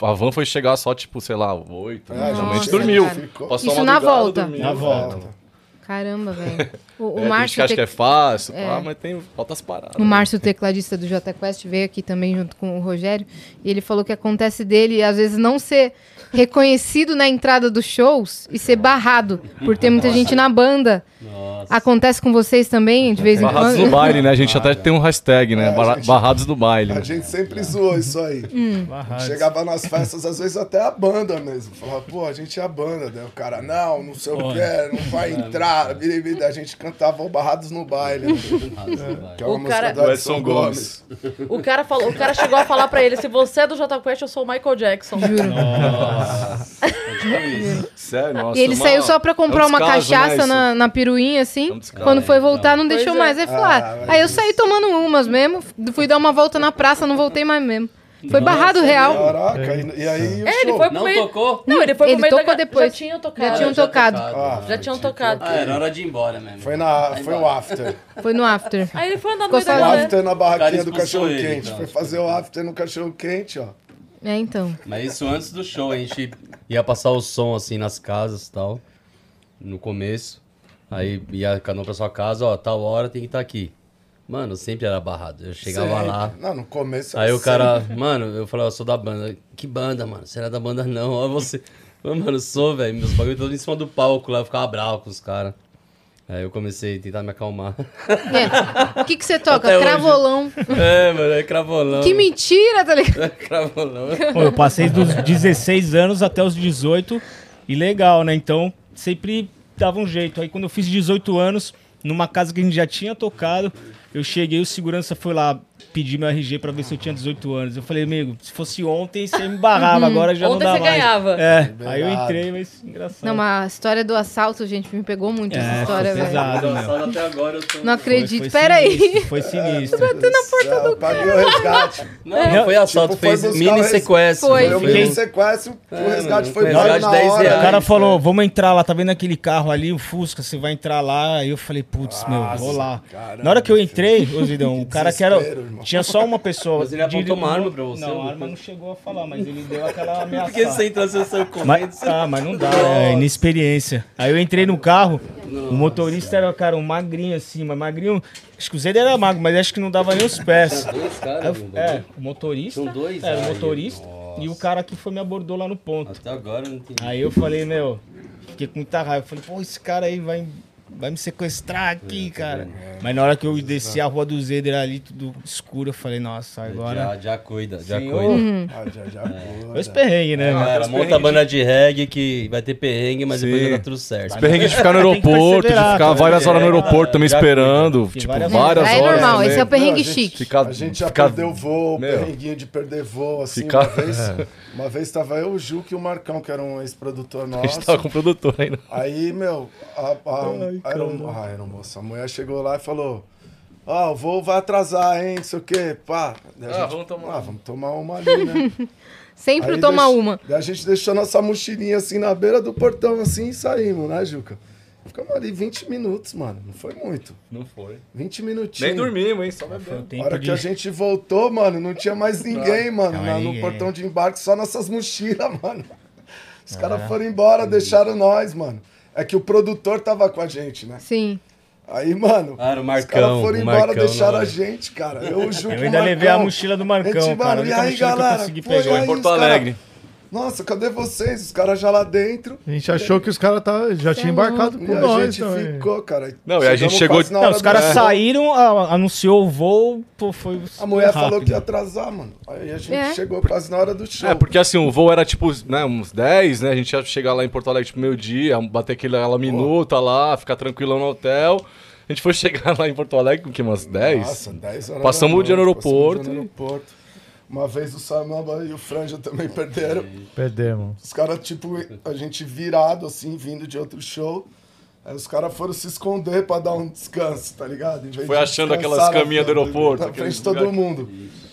a, a van foi chegar só, tipo, sei lá, oito. É, né? a gente a dormiu. Passou Isso a na volta. Na volta. Caramba, velho. *laughs* O, o É, Márcio, que acha te- que é fácil, É. ah, mas tem faltas paradas. o Márcio, tecladista do J Quest, veio aqui também junto com o Rogério. E ele falou que acontece dele, às vezes, não ser reconhecido na entrada dos shows e ser barrado por ter muita gente na banda. Nossa. Acontece com vocês também, de vez em Barrados quando? no baile, né? A gente até tem um hashtag, né? É, gente- Barrados no baile. A né? gente sempre zoou isso aí. Hum. Barrados. Chegava nas festas, às vezes até a banda mesmo. Falava, pô, a gente é a banda. Daí o cara, não, não sei o que, não vai entrar. Vira, vira. A gente cantava o Barrados no Baile. né? Que é uma O cara- do O Edson Edson Gomes. O cara, falou, o cara chegou a falar pra ele: se você é do Jota Quest, eu sou o Michael Jackson. Sério, nossa. E ele uma- saiu só pra comprar é um uma descaso, né, cachaça isso? na, na piruinha, assim. É um descaso. Quando foi voltar, não Pois deixou é. mais. Aí falou, Ah, ah, aí eu saí tomando umas mesmo. Fui dar uma volta na praça, não voltei mais mesmo. Foi barrado real. Caraca, e, e aí o É, ele show? foi pro Não meio. tocou? Não, ele foi Ele pro meio tocou da... depois. Já tinham tocado. Já tinham já tocado. Ah, Já tinham tocado. Ah, era hora de ir embora mesmo. Foi, na, foi o after. Foi no after. Aí ele foi andar no meio da after na barraquinha do cachorro ele, quente. então. Foi fazer o after no cachorro quente, ó. É, então. Mas isso antes do show, a gente ia passar o som assim nas casas e tal. No começo. Aí ia cada um pra sua casa, ó, tal hora tem que estar aqui. Mano, sempre era barrado. Eu chegava Sempre. lá. Não, no começo Aí era o cara, *laughs* mano, eu falava, eu sou da banda. Que banda, mano? Você não é da banda, não. Olha você. Eu, mano, eu sou, velho. Meus bagulho todos em cima do palco lá, eu ficava bravo com os caras. Aí eu comecei a tentar me acalmar. É. O que, que você toca? Até hoje. Cravolão. é, mano, é cravolão. Que mentira, tá ligado? cravolão. Pô, eu passei dos 16 anos até os 18 e legal, né? Então sempre dava um jeito. Aí quando eu fiz 18 anos, numa casa que a gente já tinha tocado, eu cheguei, o segurança foi lá pedir meu RG pra ver se eu tinha 18 anos. Eu falei, amigo, se fosse ontem você me barrava, agora já Ontem não dá você mais. ganhava. É, aí eu Liberado. entrei, mas engraçado. Não, mas a história do assalto, gente, me pegou muito essa É, história, foi velho. pesado, meu. Engraçado, até agora eu tô... Não acredito. Foi Pera aí. sinistro, Foi *laughs* sinistro. Bateu na porta do Paguei o resgate. Não, não foi assalto, Tipo, foi fez buscar o mini res- sequestro. Foi. Foi o Foi- mini sequestro, o resgate foi foi pago resgate na 10 hora. reais. O cara É. falou, vamos entrar lá, tá vendo aquele carro ali, o Fusca, você vai entrar lá. Aí eu falei, putz, meu, vou lá. caramba, Na hora que eu entrei, ô Zidão, o *laughs* cara que era. desespero, irmão. *laughs* Tinha só uma pessoa. Mas ele apontou uma arma pra você, Não, a arma não chegou a falar, mas ele deu aquela ameaça. *laughs* Por que você entrou sem seu comendo? Mas, ah, mas não dá, é inexperiência. Aí eu entrei no carro, o motorista era, cara, um magrinho assim, mas magrinho. Acho que o Zé era magro, mas acho que não dava nem os pés. Dois eu- caras, mano. é, o motorista. São dois? Era o motorista nossa. e o cara que foi me abordou lá no ponto. Até agora eu não entendi. Aí eu falei, meu, fiquei com muita raiva. Falei, pô, esse cara aí vai, vai me sequestrar aqui, cara. Mas na hora que eu desci a rua do Zeder ali, tudo escuro, eu falei, nossa, agora. Já, já cuida, já Senhor. cuida. Ah, já, já. Foi esse perrengue, né? mano? Galera, monta a banda de reggae que vai ter perrengue, mas depois Sim. vai dar tudo certo. Perrengue de ficar no *laughs* aeroporto, de ficar várias horas no É, aeroporto também esperando. Tipo, várias várias É horas. normal, esse é o perrengue chique. Ficar, A gente já perdeu voo, perrenguinho de perder voo, assim, uma vez. *laughs* Uma vez tava eu, o Juque e o Marcão, que era um ex-produtor A nosso. gente tava com o produtor ainda. Aí, meu, a, a, a, aerom- a aeromoça, a mulher chegou lá e falou: Ó, o voo vai atrasar, hein? Não sei o quê, pá. Daí a Ah, vamos tomar Ah, vamos tomar uma ali, né? *laughs* Sempre Aí toma uma. Daí a gente deixou nossa mochilinha assim na beira do portão, assim, e saímos, né, Juca? Ficamos ali 20 minutos, mano. Não foi muito. Não foi. 20 minutinhos. Nem dormimos, hein? Só Foi bebendo. A tempo hora de... que a gente voltou, mano, não tinha mais ninguém, mano, Não, na- no ninguém. portão de embarque, só nossas mochilas, *laughs* mano. Os caras foram embora, deixaram nós, mano. É que o produtor tava com a gente, né? Sim. Aí, mano, Ah, era o os Marcão, caras foram embora, Marcão deixaram na a hora. gente, cara. Eu, *laughs* o Ju, Eu ainda levei a Marcão. mochila do Marcão, gente, cara. mano, A e aí, galera? aí, Em Porto os cara- Alegre. Nossa, cadê vocês? Os caras já lá dentro. A gente achou que os caras tá, já tinham embarcado E com a nós gente também. ficou, cara. Não, e a gente chegou- Não, os caras do- saíram, a- anunciou o voo, pô, foi A mulher rápido. falou que ia atrasar, mano. Aí a gente É. chegou quase na hora do show. É, porque assim, o voo era tipo, né, uns 10, né? A gente ia chegar lá em Porto Alegre tipo meio-dia, bater aquela minuta lá, ficar tranquilão no hotel. A gente foi *laughs* chegar lá em Porto Alegre com o que, umas 10? Nossa, 10 horas Passamos o dia no aeroporto Uma vez o Samamba e o Franja também perderam. Perdemos. Os caras, tipo, a gente virado, assim, vindo de outro show. Aí os caras foram se esconder pra dar um descanso, tá ligado? Em vez Foi de achando aquelas caminhas do frente- aeroporto, Na frente de todo lugar- mundo.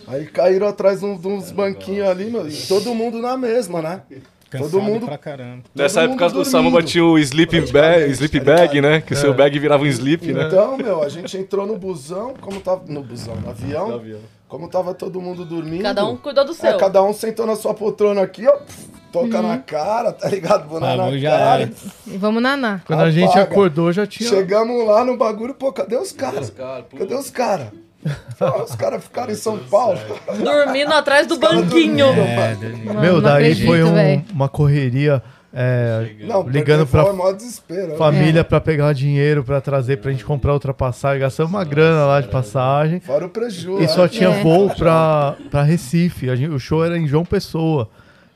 Aí caíram atrás de uns banquinhos ali, meu. E todo mundo na mesma, né? Cansado todo mundo pra caramba. Nessa todo época mundo o Samamba tinha o sleep bag, praticamente, sleep tá bag, né? Que o seu bag virava um sleep, né? Então, meu, a gente entrou no busão, como tava. No busão, no avião. No avião. Como tava todo mundo dormindo. Cada um cuidou do É, seu. cada um sentou na sua poltrona aqui, ó. pf, Toca na cara, tá ligado? Boné Ah, na já cara. era. E vamos naná. Quando a gente Apaga. acordou, já tinha. Chegamos lá no bagulho, pô, cadê os caras? Cadê os caras? Os caras ficaram em São Paulo. Dormindo atrás do banquinho. É, Mano, Meu, daí acredito, foi um- uma correria. É, Não, ligando voo é né? família pra pegar dinheiro pra trazer pra gente comprar outra passagem. Gastamos uma grana lá de passagem. Fora o prejuízo. E só tinha É. voo pra, pra Recife. A gente- o show era em João Pessoa.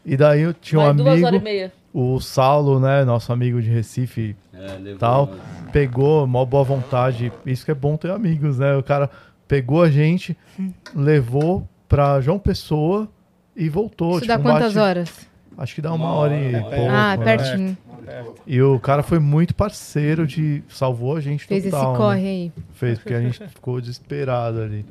E daí eu tinha um Mais duas horas e amigo, meia. o Saulo, né? Nosso amigo de Recife É, tal. Pegou, mó boa vontade. Isso que é bom ter amigos, né? O cara pegou a gente, levou pra João Pessoa e voltou. Isso tipo, dá um quantas bate- horas? Acho que dá uma hora e pouco. Ah, né? pertinho. E o cara foi muito parceiro de. salvou a gente Fez esse total. né? corre aí. Fez, porque a gente ficou desesperado ali.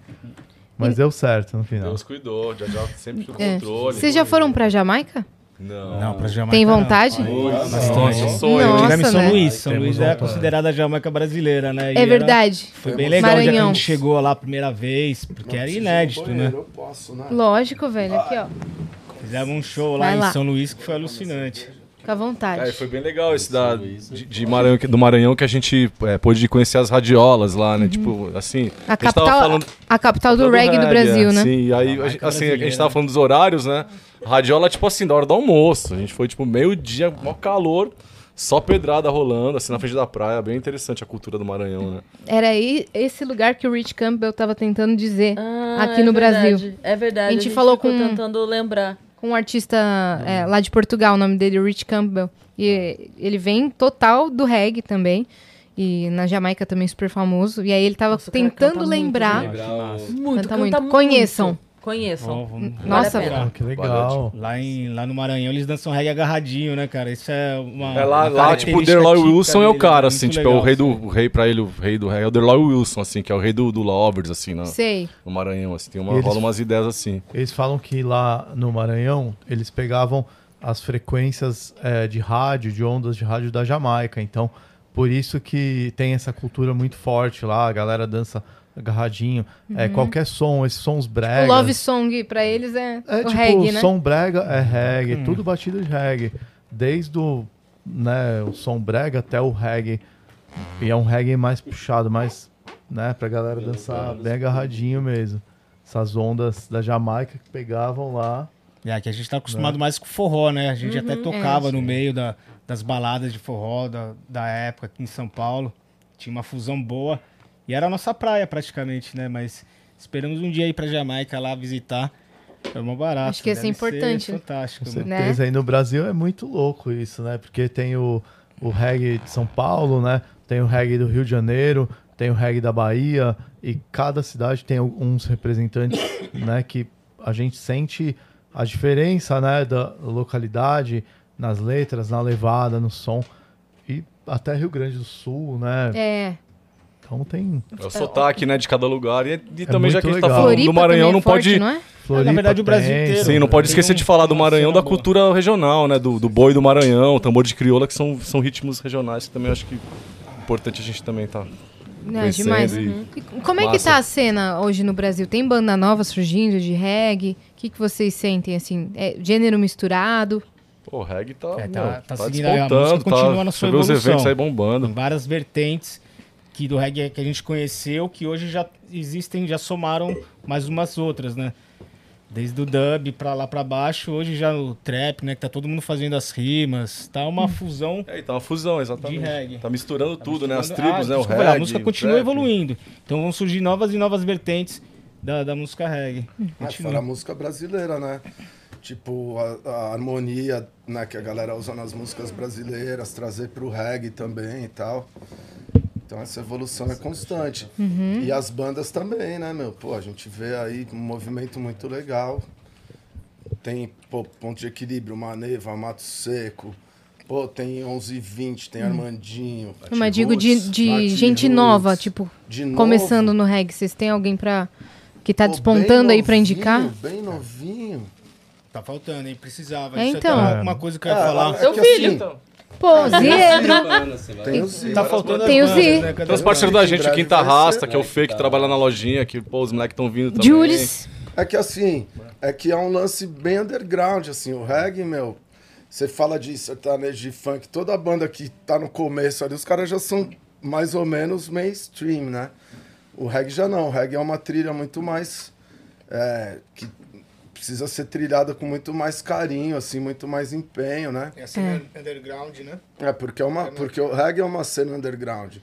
Mas deu certo no final. Deus cuidou, já já sempre no É. controle. Vocês já foram pra Jamaica? Não. Não, pra Jamaica Tem não. vontade? Bastante. Nossa, sonho. Não. Eu tivemos em Nossa, São né? Luís. São Luís é considerada a Jamaica brasileira, né? E É era- verdade. Foi bem legal o dia que a Maranhão. gente chegou lá a primeira vez, porque era inédito, né? Eu posso, né? Lógico, velho. Aqui, ó. Fizemos um show lá Vai em lá. São Luís que foi alucinante. Fica à vontade. É, foi bem legal esse da, de, de Maranhão, do Maranhão que a gente é, pôde conhecer as radiolas lá, né? Tipo, assim. Uhum. A gente tava capital, falando- a capital do reggae do Brasil, é, né? Sim, e aí, A a gente- assim, a gente tava falando dos horários, né? Radiola, tipo assim, da hora do almoço. A gente foi, tipo, meio-dia, mó calor, só pedrada rolando, assim, na frente da praia. Bem interessante a cultura do Maranhão, né? Era aí esse lugar que o Rich Campbell tava tentando dizer Ah, aqui é no verdade, Brasil. É verdade. A gente falou ficou com- tentando lembrar. Com um artista é, lá de Portugal, o nome dele é Rich Campbell. E ele vem total do reggae também. E na Jamaica também super famoso. E aí ele tava Nossa, cara tentando muito, lembrar. né? Legal. Muito, Canta canta muito. muito. Conheçam. Conheçam. Ó, vamos- Nossa, Vale. Ah, que legal. Lá, em, lá no Maranhão eles dançam reggae agarradinho, né, cara? Isso é uma. É lá, uma lá tipo, o Derloy Wilson é o cara, muito assim, tipo, é legal, o rei do. O rei pra ele, o rei do rei. É o Derloy Wilson, assim, que é o rei do, do Lovers, assim, na, Sei. no Maranhão, assim. Tem uma, eles- rola umas ideias assim. Eles falam que lá no Maranhão, eles pegavam as frequências é, de rádio, de ondas de rádio da Jamaica. Então, por isso que tem essa cultura muito forte lá, a galera dança agarradinho. É, qualquer som, esses sons O bregas. love song pra eles é, É o tipo, reggae, né? som brega é reggae, tudo batido de reggae. Desde o, né, o som brega até o reggae. E é um reggae mais puxado, mais, né, pra galera dançar bem agarradinho mesmo. Essas ondas da Jamaica que pegavam lá. É, que a gente tá acostumado mais com forró, né? A gente até tocava É, no meio da- das baladas de forró da, da época aqui em São Paulo. Tinha uma fusão boa. E era a nossa praia praticamente, né? Mas esperamos um dia ir pra Jamaica lá visitar. É uma barata. Acho que ia ser importante. fantástico. Com. Né? certeza. Aí no Brasil é muito louco isso, né? Porque tem o, o reggae de São Paulo, né? Tem o reggae do Rio de Janeiro, tem o reggae da Bahia. E cada cidade tem uns representantes, *coughs* né? Que a gente sente a diferença, né? Da localidade, nas letras, na levada, no som. E até Rio Grande do Sul, né? É. Então tem É o sotaque, né, de cada lugar. E, e também, já que a gente tá falando Floripa do Maranhão, é não forte, pode. não é? Floripa. verdade, o Brasil tem, inteiro. Sim, não pode esquecer um- de falar do Maranhão, da boa. cultura regional, né? Do, do boi do Maranhão, tambor de crioula, que são, são ritmos regionais que também acho que importante a gente também tá Não, conhecendo demais. e- E como é que Massa. tá a cena hoje no Brasil? Tem banda nova surgindo de reggae? O que, que vocês sentem, assim? É gênero misturado? Pô, o reggae tá, É, tá- meu, tá tá seguindo a- música despontando, continua tá, na sua vê os evolução. eventos aí bombando. Tem várias vertentes que do reggae que a gente conheceu, que hoje já existem, já somaram mais umas outras, né? Desde o dub pra lá pra baixo, hoje já o trap, né? Que tá todo mundo fazendo as rimas. Tá uma fusão. É, então uma fusão, exatamente. De reggae. Tá misturando tudo, né? As misturando- tribos, Ah, né? O reggae. A música continua trap. evoluindo. Então vão surgir novas e novas vertentes da, da música reggae. Ah, Continua. fora a música brasileira, né? Tipo, a, a harmonia né, que a galera usa nas músicas brasileiras, trazer pro reggae também e tal. Então essa evolução é constante. E as bandas também, né, meu? Pô, a gente vê aí um movimento muito legal. Tem, pô, Ponto de Equilíbrio, Maneva, Mato Seco. Pô, tem 11 e 20, tem Armandinho. Mas digo de, de gente Roots. nova, tipo, De novo. começando no reggae. Vocês têm alguém pra... que tá Pô, despontando aí pra novinho, indicar? Bem novinho. Tá faltando, hein? Precisava. É, Isso então. é uma coisa que eu ia Ah, falar. é Seu que filho. assim, Pô, Ziedro. Tem os Tá faltando Tem o bandas, Z. né? Tem os um- parceiros da gente, breve Quinta. Rasta, que é o Fê, que trabalha na lojinha, que pô, os moleques estão vindo também. Jules. É que assim, é que é um lance bem underground, assim, o reggae, meu. Você fala de sertanejo de funk, toda a banda que tá no começo ali, os caras já são mais ou menos mainstream, né? O reggae já não, o reggae é uma trilha muito mais. é, que precisa ser trilhada com muito mais carinho, assim, muito mais empenho, né? É assim, né? underground, né? É, porque, é uma, porque o reggae é uma cena underground.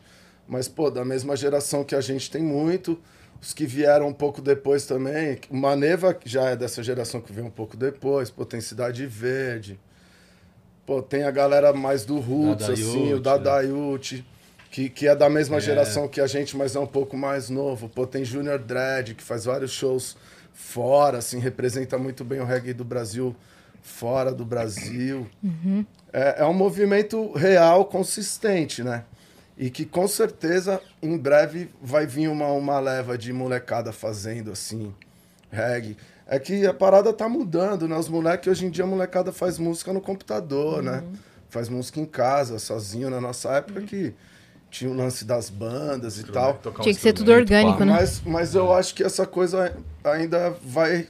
Mas, pô, da mesma geração que a gente tem muito, os que vieram um pouco depois também. O Maneva já é dessa geração que veio um pouco depois, pô, tem Cidade Verde. Pô, tem a galera mais do Roots, assim, o né? Dadaiute, que, que é da mesma geração que a gente, mas é um pouco mais novo. Pô, tem Junior Dredd, que faz vários shows fora, assim, representa muito bem o reggae do Brasil fora do Brasil. É, é um movimento real, consistente, né? E que com certeza em breve vai vir uma, uma leva de molecada fazendo assim, reggae. É que a parada tá mudando, né? Os moleques, hoje em dia, a molecada faz música no computador, né? Faz música em casa, sozinho. Na nossa época que tinha o lance das bandas e tal. Tocar um Tinha que ser tudo orgânico, pá. né? Mas, mas eu acho que essa coisa ainda vai.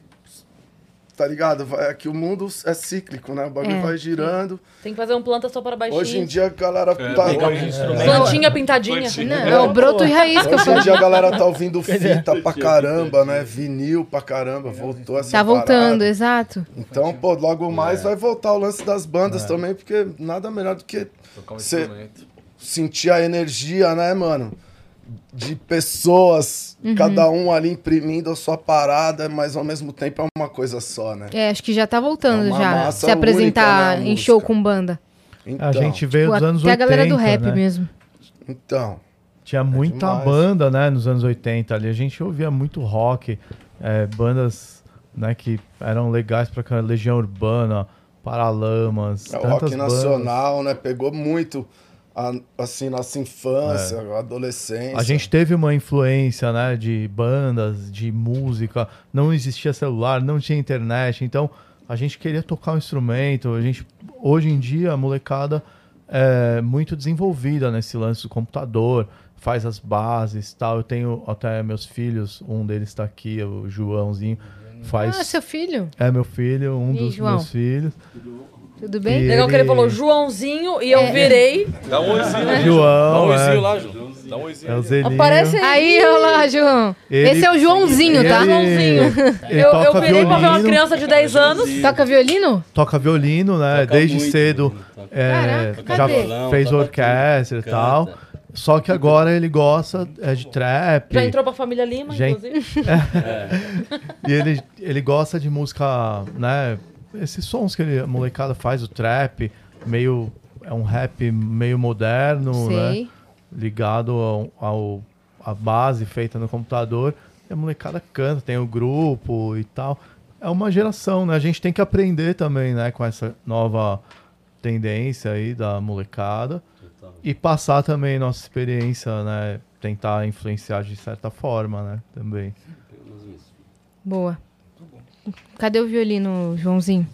Tá ligado? Vai, é que o mundo é cíclico, né? O bagulho É. vai girando. Tem que fazer um planta só para baixinho. Hoje em dia a galera tá. pegar um instrumento. Plantinha pintadinha. Plantinha. Não, é o broto e raiz que eu Hoje em dia a galera tá ouvindo *laughs* fita pra caramba, né? Vinil pra caramba. Voltou essa Tá voltando, parada. exato. Então, pô, logo mais vai voltar o lance das bandas também, porque nada melhor do que Tocar um Cê- instrumento. Sentir a energia, né, mano? De pessoas, cada um ali imprimindo a sua parada, mas ao mesmo tempo é uma coisa só, né? É, acho que já tá voltando É já. Se apresentar única, né, em show com banda. Então, A gente veio Tipo, dos anos até 80, a galera do rap né? mesmo. então. Tinha muita demais. banda, né, nos anos 80 ali. A gente ouvia muito rock, é, bandas, né, que eram legais pra caramba. Legião Urbana, Paralamas, É, o rock bandas. nacional, né? Pegou muito, a- assim, nossa infância, adolescência. A gente teve uma influência, né, de bandas, de música. Não existia celular, não tinha internet. Então, a gente queria tocar um instrumento. A gente, hoje em dia, a molecada é muito desenvolvida nesse lance do computador, faz as bases, tal. Eu tenho até meus filhos, um deles está aqui, o Joãozinho, faz. Ah, seu filho? É meu filho, um E dos João? meus filhos. Tudo bem? E- Legal que ele Ele- falou Joãozinho e eu virei. Dá um oizinho, né, João, Dá um oizinho é. lá, João. Dá um oizinho. É o. Aparece aí. Aí, olha lá, João. Ele- Esse é o Joãozinho, tá? Ele- Joãozinho. ele Eu, eu virei pra ver uma violino. criança de 10 anos. Toca violino? toca violino, né? Toca Desde muito, cedo. né? Toca- é, Caraca, já? Violão, fez orquestra e tal. Só que agora ele gosta é, de trap. Já entrou pra família Lima, Gente. inclusive. *laughs* E ele, ele gosta de música, né? Esses sons que ele, a molecada faz, o trap, meio. É um rap meio moderno, né? Sei. Ligado ao, ao a base feita no computador. E a molecada canta, tem o grupo e tal. É uma geração, né? A gente tem que aprender também, né? Com essa nova tendência aí da molecada. Total. E passar também nossa experiência, né? Tentar influenciar de certa forma, né? Também. Boa. Cadê o violino, Joãozinho?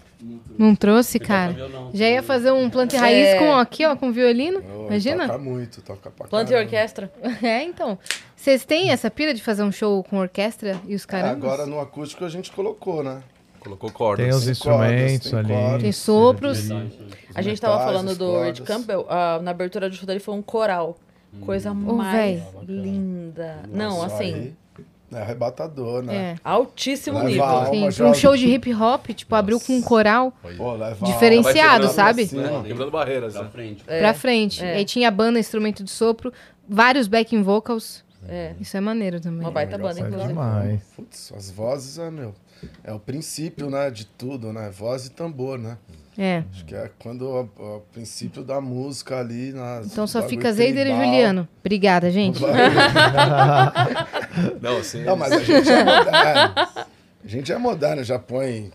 Não trouxe, cara? Já ia fazer um planta e raiz É. com aqui, ó, com violino. Oh, Imagina? Toca muito, toca pra Planta e orquestra. *laughs* É, então. Vocês têm essa pira de fazer um show com orquestra e os É, caras? agora no acústico a gente colocou, né? Colocou cordas. Tem os instrumentos cordas, tem ali. cordas. Tem sopros. A gente tava falando do cordas. Rich Campbell, ah, na abertura do show dele foi um coral. Coisa mais véi. linda. Não, Nossa, assim, aí É arrebatador, né? É. altíssimo Leva nível. alma, Sim, pra um show de hip hop, tipo, abriu com um coral Pô, leva diferenciado, sabe? Né? Quebrando barreiras, Pra né? frente. É, Pra frente. é. Aí tinha a banda, instrumento de sopro, vários backing vocals. É. Isso é maneiro também. Uma baita banda, É inclusive. demais. Putz, as vozes, é, meu. É o princípio, né, de tudo, né? Voz e tambor, né? É. Acho que é quando o, o princípio da música ali nas. Então só fica Zeider e. Juliano. Obrigada, *laughs* gente. Não, assim. Não, mas a gente é moderno. A gente é moderno, já põe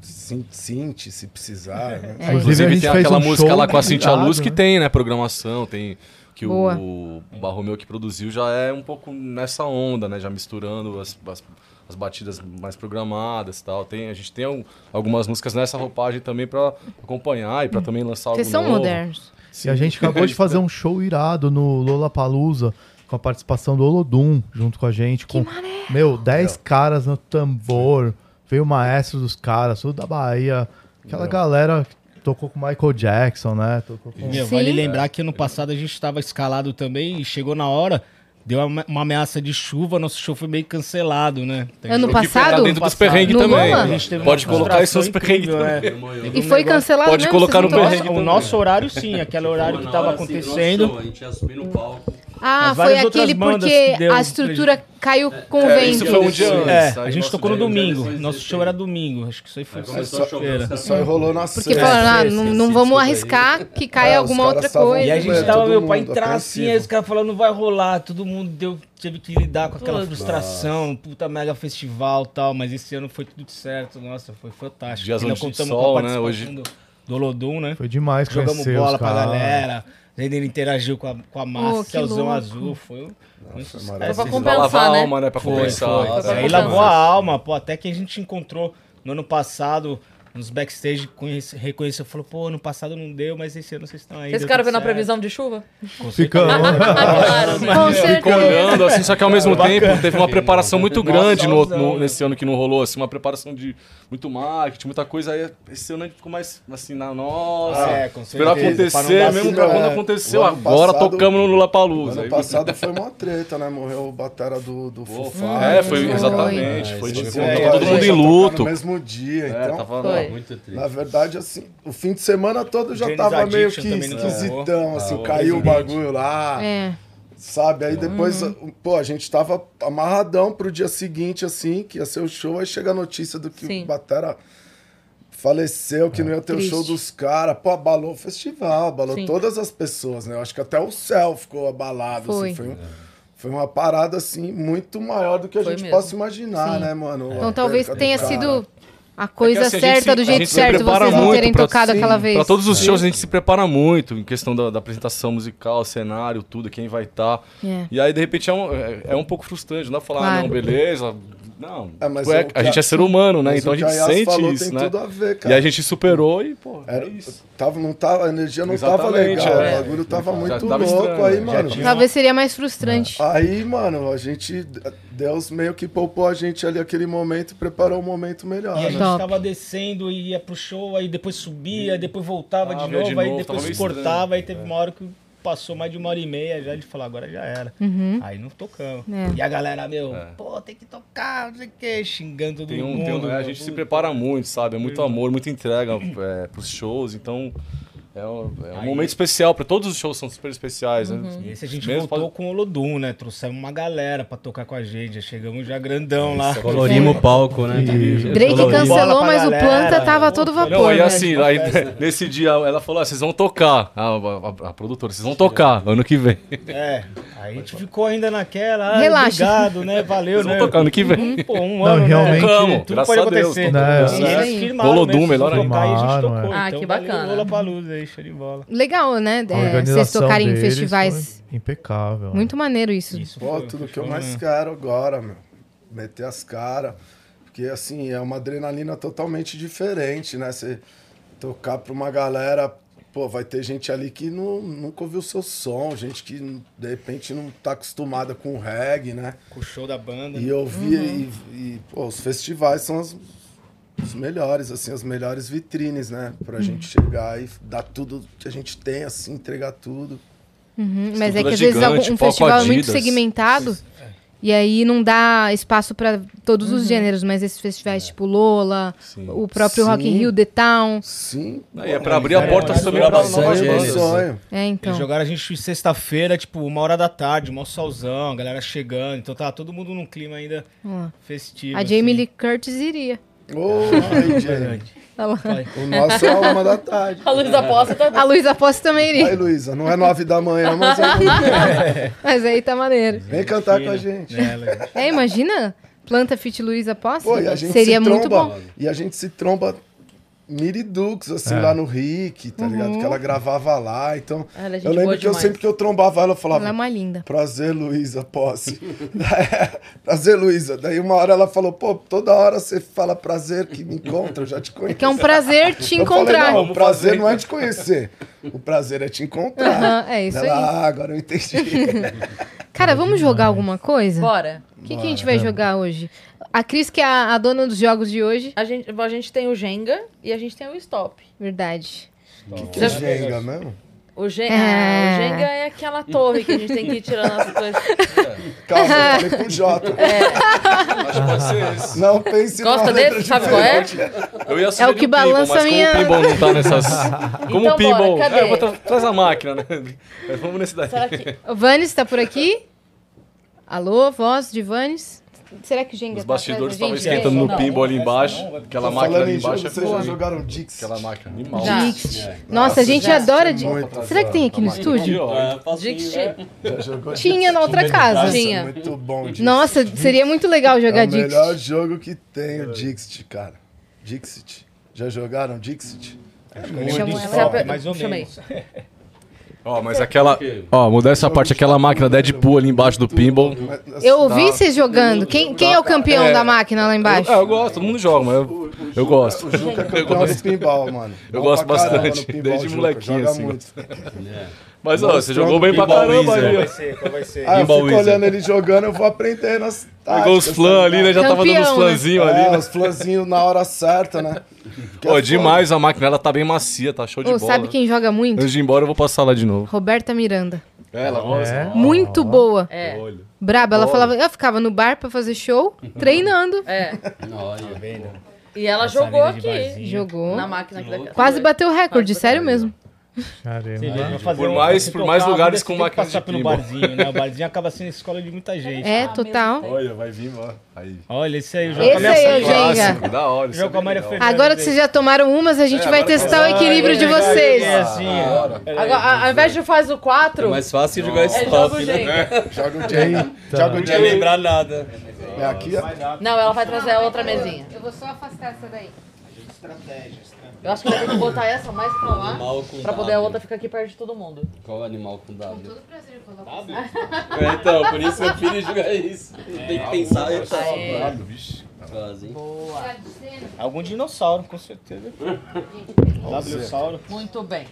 synth se precisar, né? É. Inclusive, a gente tem fez aquela um música show lá com a Cintia Luz que né? tem, né? Programação, tem. Que Boa. o, Barromeu que produziu já é um pouco nessa onda, né? Já misturando as, as, as batidas mais programadas e tal. Tem, a gente tem al- algumas músicas nessa roupagem também pra acompanhar e pra também lançar algo Vocês são novo. modernos. E a gente acabou de fazer um show irado no Lollapalooza com a participação do Olodum junto com a gente. Com, meu, 10 caras no tambor. Veio o maestro dos caras, tudo da Bahia. Aquela galera que tocou com Michael Jackson, né? Tocou com... Meu, vale lembrar que ano passado a gente estava escalado também e chegou na hora, deu uma, ameaça de chuva, nosso show foi meio cancelado, né? Tem Ano passado? Tá dentro dos perrengues No também. Lola? A gente teve Pode colocar isso nos perrengues é. E um foi cancelado Pode mesmo? colocar no perrengue? O nosso horário sim, aquele horário que Na tava hora, assim, acontecendo. a gente ia subir no palco. Ah, Mas foi aquele porque a estrutura caiu com o É, vento. isso foi um dia antes. É, Aí a gente tocou no domingo. eleições Nosso show era domingo. Acho que isso aí foi Aí começou a chover, sexta-feira. os caras Isso aí rolou na Porque sexta. falaram, ah, é, não, não vamos arriscar que caia É, alguma outra coisa. E a gente É, tava, meu, pra mundo, entrar assim, aí os caras falando, não vai rolar. Todo mundo deu, teve que lidar com aquela frustração, puta mega festival e tal. Mas esse ano foi tudo certo. Nossa, foi fantástico. Dias Ainda contamos sol, com a né, participação hoje- do, do Olodum, né? Foi demais Jogamos bola os pra galera. Ele interagiu com a, com a massa, Oh, louco. Azul. Foi um, sucesso. maravilhoso. Pra Pra compensar, lavar a né? alma, né? Pra Foi, compensar. foi. Foi pra Aí compensar. lavou a alma, pô, até que a gente encontrou no ano passado, nos backstage, conhece- reconheceu, falou, pô, ano passado não deu, mas esse ano vocês estão aí. Vocês ficaram vendo a certo." previsão de chuva? Ficamos. *laughs* Ficou olhando, assim, só que ao mesmo Bacana. tempo teve uma preparação muito Nossa, grande no, no- nesse ano que não rolou, assim, uma preparação de muito marketing, muita coisa. Aí esse ano a gente ficou mais assim, na nossa. É, com Esperar certeza, pra acontecer, mesmo pra é. quando aconteceu. O ano Agora passado- tocamos no Lula Palusa. Ano passado foi uma treta, né? Morreu o batera do, do Foo É, foi Foi. exatamente. É, Foi tipo, É, todo é, mundo em luto. No mesmo dia, É, então. Muito triste. Na verdade, assim, o fim de semana todo já James tava meio Addiction que também não esquisitão, assim, Ah, caiu o bagulho lá, É. sabe? Aí depois, pô, a gente tava amarradão pro dia seguinte, assim, que ia ser o show, aí chega a notícia do que Sim. o Batera faleceu, que não ia ter o Triste. show dos caras. Pô, abalou o festival, abalou Sim. todas as pessoas, né? Eu acho que até o céu ficou abalado, Foi. assim, foi um- Foi uma parada, assim, muito maior do que a Foi gente mesmo. possa imaginar, Sim. né, mano? Então A talvez tenha sido a coisa assim, a gente certa se- do a jeito certo vocês não terem pra- tocado sim, aquela vez. Pra todos os shows a gente se prepara muito em questão da, da apresentação musical, cenário, tudo, quem vai estar. É. E aí, de repente, é um, é, é um pouco frustrante. Não dá pra falar, ah, Claro. não, beleza. Não, É, mas tipo, é- que a gente é ser humano, né? Então a gente sente falou isso, tem né? tudo a ver, E cara. a gente superou e, pô, Era, é isso. tava, não tava, a energia não tava Exatamente, legal. é. O bagulho tava Já muito tava louco estranho, aí, mano. tinha- Talvez seria mais frustrante. Aí, mano, a gente. Deus meio que poupou a gente ali aquele momento e preparou um momento melhor. E a né? gente Top. tava descendo e ia pro show, aí depois subia, depois voltava Ah, de novo, de aí novo, depois tava meio cortava, estranho. aí teve uma hora que passou mais de uma hora e meia, já ele falou, agora já era. Aí não tocamos. É. E a galera, meu, É. pô, tem que tocar, não sei o que, xingando todo Tem um, mundo. tem um- é, a gente se prepara muito, sabe? É muito amor, muita entrega é, pros shows, então é um, é um Aí- momento especial. Pra todos os shows são super especiais, né? E esse a gente Mesmo voltou pode- com o Olodum, né? Trouxemos uma galera pra tocar com a gente. Já chegamos já grandão lá. Colorimos o palco, né? Drake Bola cancelou, mas o galera. planta tava todo vapor. Não, aí né? assim, aí, nesse dia ela falou: ah, vocês vão tocar. A, a- a produtora, vocês vão tocar ano que vem. É, aí a gente ficou ainda naquela. Ah, Relaxa. Obrigado, né? *laughs* Valeu, Vocês né? vão tocar ano que vem. Pô, um Não, ano, realmente- né? Tocamos, Tudo graças pode a Deus, acontecer. tocamos. E É. eles firmaram Olodum, melhor ainda. e a é. Ah, então, que valeu, bacana. Lollapalooza aí, show de bola. Legal, né? A É, vocês tocarem em festivais. impecável. Muito maneiro isso. Isso Pô, foi- tudo foi que eu mais né? quero agora, meu. Meter as caras. Porque, assim, é uma adrenalina totalmente diferente, né? Você tocar pra uma galera, pô, vai ter gente ali que não, nunca ouviu seu som, gente que, de repente, não tá acostumada com reggae, né? Com o show da banda. E ouvir, e, e, pô, os festivais são as- os melhores, assim, as melhores vitrines, né? Pra gente chegar e dar tudo que a gente tem, assim, entregar tudo. Uhum, Mas é que Estrutura às vezes gigante, algum- um palco festival é muito segmentado e aí não dá espaço pra todos Uhum. os gêneros, mas esses festivais tipo Lola, Sim. o próprio Rock in Sim. Rio, The Town, Sim. Aí é pra abrir a porta eles também pra novas bandas. gêneros. sonho. é então. Eles jogaram a gente sexta-feira, tipo, uma hora da tarde, mó solzão, a galera chegando. Então tá todo mundo num clima ainda Ó, festivo. A Jamie assim. Lee Curtis iria. Aí, gente. Vai. O nosso é a uma da tarde. A luz da poça tá. A Luísa Posse também Aí, iria, Luísa, não é nove da manhã, mas é... *laughs* mas aí tá maneiro. vem cantar com a gente. É. É, imagina, planta fit Luísa Posse, Pô, e a gente seria se muito tromba, bom. E a gente se tromba miridux, assim, É. lá no Rick, tá ligado? Que ela gravava lá, então... Ela é eu lembro que eu demais. sempre que eu trombava ela, eu falava... Ela é uma linda. Prazer, Luísa, posse. *laughs* prazer, Luísa. Daí uma hora ela falou, pô, toda hora você fala prazer que me encontra, eu já te conheço. Que é um prazer te Eu falei, encontrar. não, o prazer não é te conhecer. O prazer é te encontrar. Aham, é isso Ela, aí. Ah, agora eu entendi. *laughs* Cara, vamos jogar alguma coisa? Bora. O que, que a gente vai jogar hoje? A Cris, que é a, a dona dos jogos de hoje. A gente, a gente tem o Jenga e a gente tem o Stop. Verdade. que Jenga mesmo? O, Gen É. ah, o Jenga é aquela torre que a gente tem que ir tirando as coisas. Calma, eu falei com J. *laughs* Acho que pode ser esse. Não pense Gosta desse? Sabe qual é? Eu ia É o que balança mas a minha- como o pinball não tá nessas... *laughs* Como Então o pinball... bora, cadê? É, eu vou tra- traz a máquina, né? Mas Vamos nesse daí. Será que. O Vanes tá por aqui? Alô, voz de Vanes? Será que o Jenga Os tá bastidores estavam esquentando no Não. pinball ali embaixo. Aquela Tô máquina ali embaixo é vocês já jogaram Dix? Aquela máquina animal. Dixit. Nossa, a gente já. adora de... Muito Será que tem aqui no Aqui, estúdio? Já jogou *laughs* Tinha na outra casa. Nossa, Tinha. muito bom Dixit. Nossa, seria muito legal é jogar o melhor jogo que tem, o Dixit, cara. Dixit. Já jogaram Dixit? É muito mais ou menos. *laughs* Ó, mas aquela... Ó, mudar essa parte, aquela máquina Deadpool ali embaixo do pinball. Eu ouvi vocês jogando. Quem, quem é o campeão É. da máquina lá embaixo? É, eu gosto, todo mundo joga, mas eu, eu gosto. O Juca é *laughs* campeão do pinball, mano. Eu gosto bastante, desde molequinho, joga assim. muito. *laughs* Mas, ó, você jogou bem pra caramba ali, vai ser? Qual vai ser? Ah, eu fico olhando ele jogando, eu vou aprendendo as Pegou os táticas, flãs tá ali, né? Já tava dando uns né? flãzinhos ali, É, os flãzinhos na hora certa, né? Que Ó, é demais a máquina, ela tá bem macia, tá show de bola. sabe quem joga muito? Antes de ir embora, eu vou passar lá de novo. Roberta Miranda. É, ela gosta. Muito boa. É. Braba. Ela falava, eu ficava no bar pra fazer show, *laughs* treinando. É. Olha. E ela Essa jogou aqui. Jogou. Na máquina aqui da Quase bateu o recorde, sério mesmo. Caramba. fazer Por um- mais- por mais lugares com máquinas passar de pelo pinball. barzinho, né? O barzinho acaba sendo escola de muita gente. É, Ah, total. Olha, vai vir, ó. Aí. Olha, esse aí, eu jogo Esse aí é o. Jenga. Da hora. é com a Maria. Fernanda. Agora que vocês já tomaram umas, a gente É, vai testar o vai- equilíbrio de vocês. assim, ó. Agora, a- ao invés de faz o 4, É mais fácil jogar é esse *laughs* joga o top, né? Joga o Jenga. Joga o Não ia Jenga. lembrar nada. É aqui, ó. Não, ela vai trazer a outra mesinha. Eu vou só afastar essa daí. Eu acho que vai ter que botar essa mais pra lá, Animal com pra poder a W. outra ficar aqui perto de todo mundo. Qual animal com W? prazer, coloco. É, então, por isso meu filho joga isso. Tem que pensar e tá Aê. Cuidado, vixe. quase, hein? Boa. Algum dinossauro, com certeza. W-sauro. Muito bem.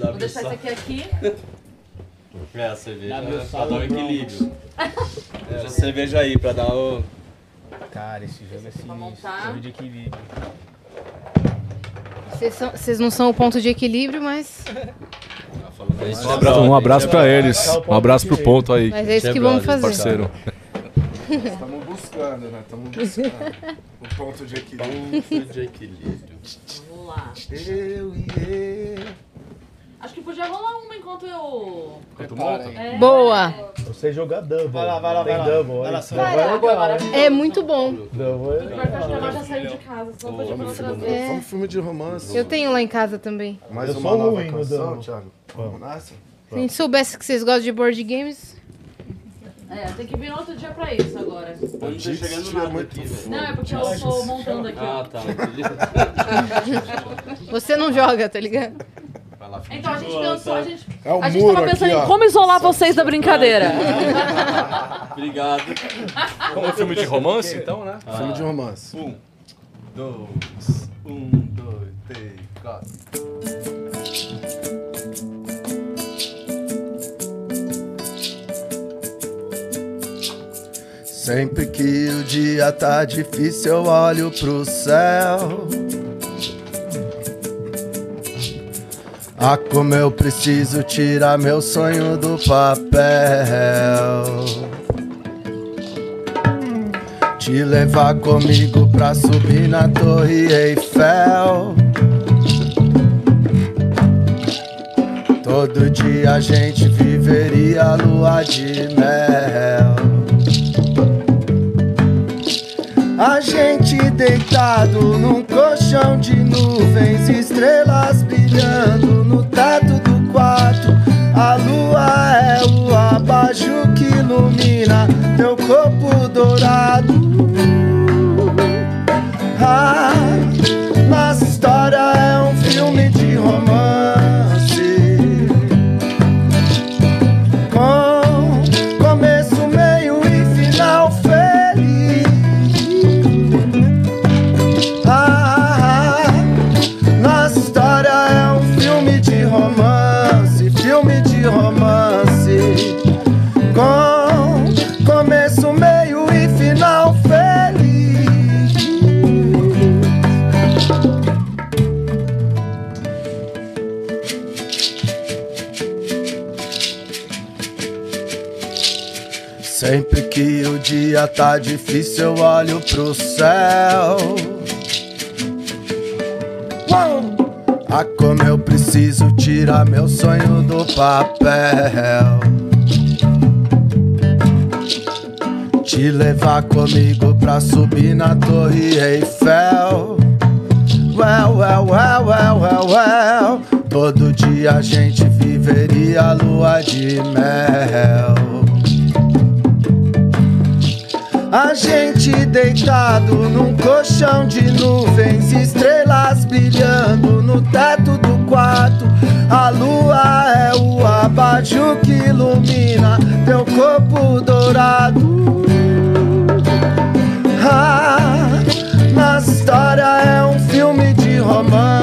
Dá *coughs* Vou deixar isso aqui aqui. *coughs* É, a cerveja W pra dar um pronto. equilíbrio. *laughs* É, a cerveja aí pra dar o. Cara, esse jogo é Pra sinistro. montar. Jogo de equilíbrio. Vocês não são o ponto de equilíbrio, mas, um abraço gente é pra eles. Um abraço pro ponto aí, mas é isso que vamos fazer. parceiro. Estamos buscando, né? Estamos buscando. O ponto de equilíbrio. Ponto de equilíbrio. Vamos lá. Eu e ele. Acho que podia rolar uma enquanto eu. É. Boa! Você jogar double. Vai lá, vai lá, Tem vai lá. double. Vai lá, Double Vai, legal, hein? maravilhoso. É muito bom. Double é Pior que legal. acho que já saiu de casa, podia pra trazer. É. Vamos filme de romance. Eu tenho lá em casa também. Mais Eu uma sou nova ruim no. Thiago? Vamos nessa? Se a gente soubesse que vocês gostam de board games, É, tem que vir outro dia pra isso agora. Eu não tô chegando é nada muito aqui, velho. Não, é porque eu tô montando aqui. Ah, tá. *laughs* você não joga, tá ligado? Lá, Então a gente pensou, a gente, É o a gente tava pensando aqui, em ó. como isolar vocês da brincadeira. *laughs* Obrigado. Como um filme de romance, então, né? Filme de romance. Um, dois, um, dois, três, quatro. Sempre que o dia tá difícil, eu olho pro céu. Ah, como eu preciso tirar meu sonho do papel. Te levar comigo pra subir na Torre Eiffel. Todo dia a gente viveria a lua de mel. A gente deitado num colchão de nuvens, estrelas brilhando teto do quarto. A lua é o abajur que ilumina teu corpo dourado. Ah, nossa história é um filme de romance. Sempre que o dia tá difícil, eu olho pro céu. Ah, como eu preciso tirar meu sonho do papel. Te levar comigo pra subir na Torre Eiffel. Well, well, well, well, well, well. Todo dia a gente viveria a lua de mel. A gente deitado num colchão de nuvens, estrelas brilhando no teto do quarto. A lua é o abajur que ilumina teu corpo dourado. Ah, nossa história é um filme de romance.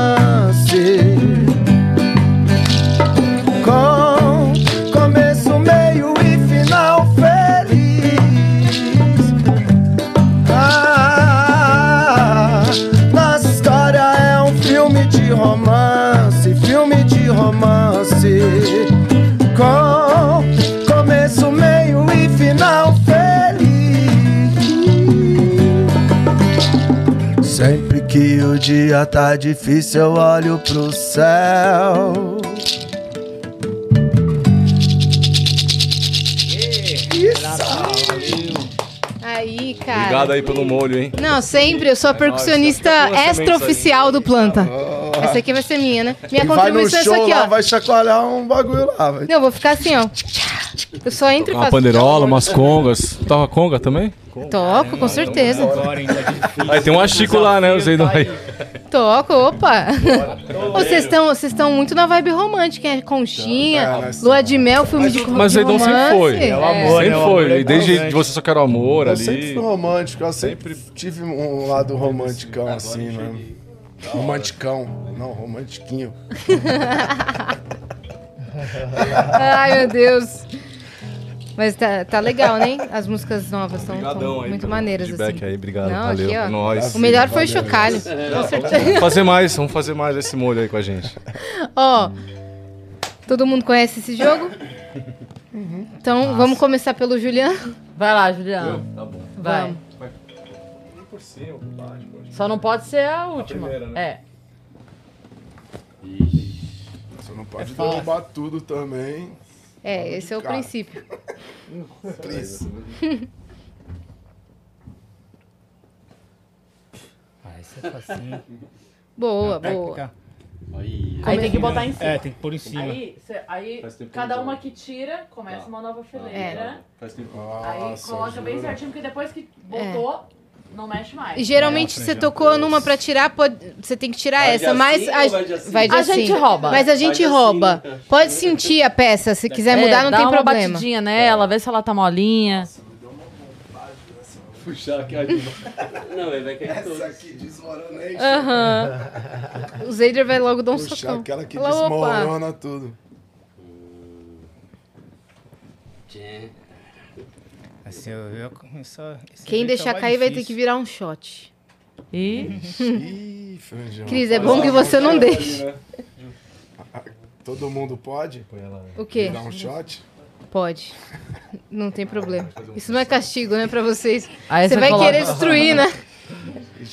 Sempre que o dia tá difícil, eu olho pro céu. Aí, cara. Obrigado aí pelo molho, hein? Não, sempre. Eu sou a percussionista extra-oficial do Planta. Essa aqui vai ser minha, né? Minha Quem vai no contribuição é show essa aqui, lá, ó. vai chacoalhar um bagulho lá. Vai. Não, eu vou ficar assim, ó. Eu só entro e Uma panderola, umas congas. *laughs* Toca conga também? Toco, com certeza. Difícil. Aí tem um Chico lá, né? Usei do aí. Toco, opa. Vocês estão vocês estão muito na vibe romântica, é conchinha, É, lua de mel, filme de, Mas de aí não sempre romance. foi. É o amor, Sempre né? O amor foi. é Desde importante. você só quer o amor Eu ali. sempre fui romântico, eu sempre, tive um lado romanticão assim, né? Romanticão, não, romantiquinho. *laughs* Ai, meu Deus. Mas tá, tá legal, né? As músicas novas são, muito pelo maneiras, feedback assim. aí, obrigado, Não, valeu. aqui, ó. É nóis. O melhor foi chocalho, com certeza. Vamos fazer mais, vamos fazer mais esse molho aí com a gente. *laughs* Ó, todo mundo conhece esse jogo? Então, vamos começar pelo Juliano. Vai lá, Juliano. Tá bom. Vai. Vamos. Só não pode ser a última. primeira, né? É. Você não pode derrubar tudo também. É, esse é o Cara. princípio. *laughs* Please. Ah, isso é facinho. Boa, boa. Técnica. Aí, Aí tem que botar em cima. É, tem que pôr em cima. Aí, cê- aí cada uma que tira, começa uma nova fileira. É. Faz tempo. Aí Nossa, coloca bem certinho, porque depois que botou, não mexe mais. E geralmente Nossa, você tocou numa pra tirar, pode- você tem que tirar Vai de essa, mas assim a, ou vai de assim? vai de A assim. gente rouba. Mas a gente assim, rouba. né? Pode sentir a peça, se *laughs* quiser É, mudar não dá tem uma problema. batidinha nela, vê se ela tá molinha. Puxar aqui. *laughs* Não, ele vai cair todo. Essa aqui desmoronation. Aham. O Zader vai logo dar um Puxar socão. aquela que Fala, opa. desmorona tudo. Assim, eu esse Quem jeito deixar cair vai ter difícil. que virar um shot. E Ih. Cris, é bom que você não deixe. Todo mundo pode? O quê? Dar um shot? Pode. Não tem problema. Isso não é castigo, né, pra vocês. Aí Você você vai coloca- querer destruir, né?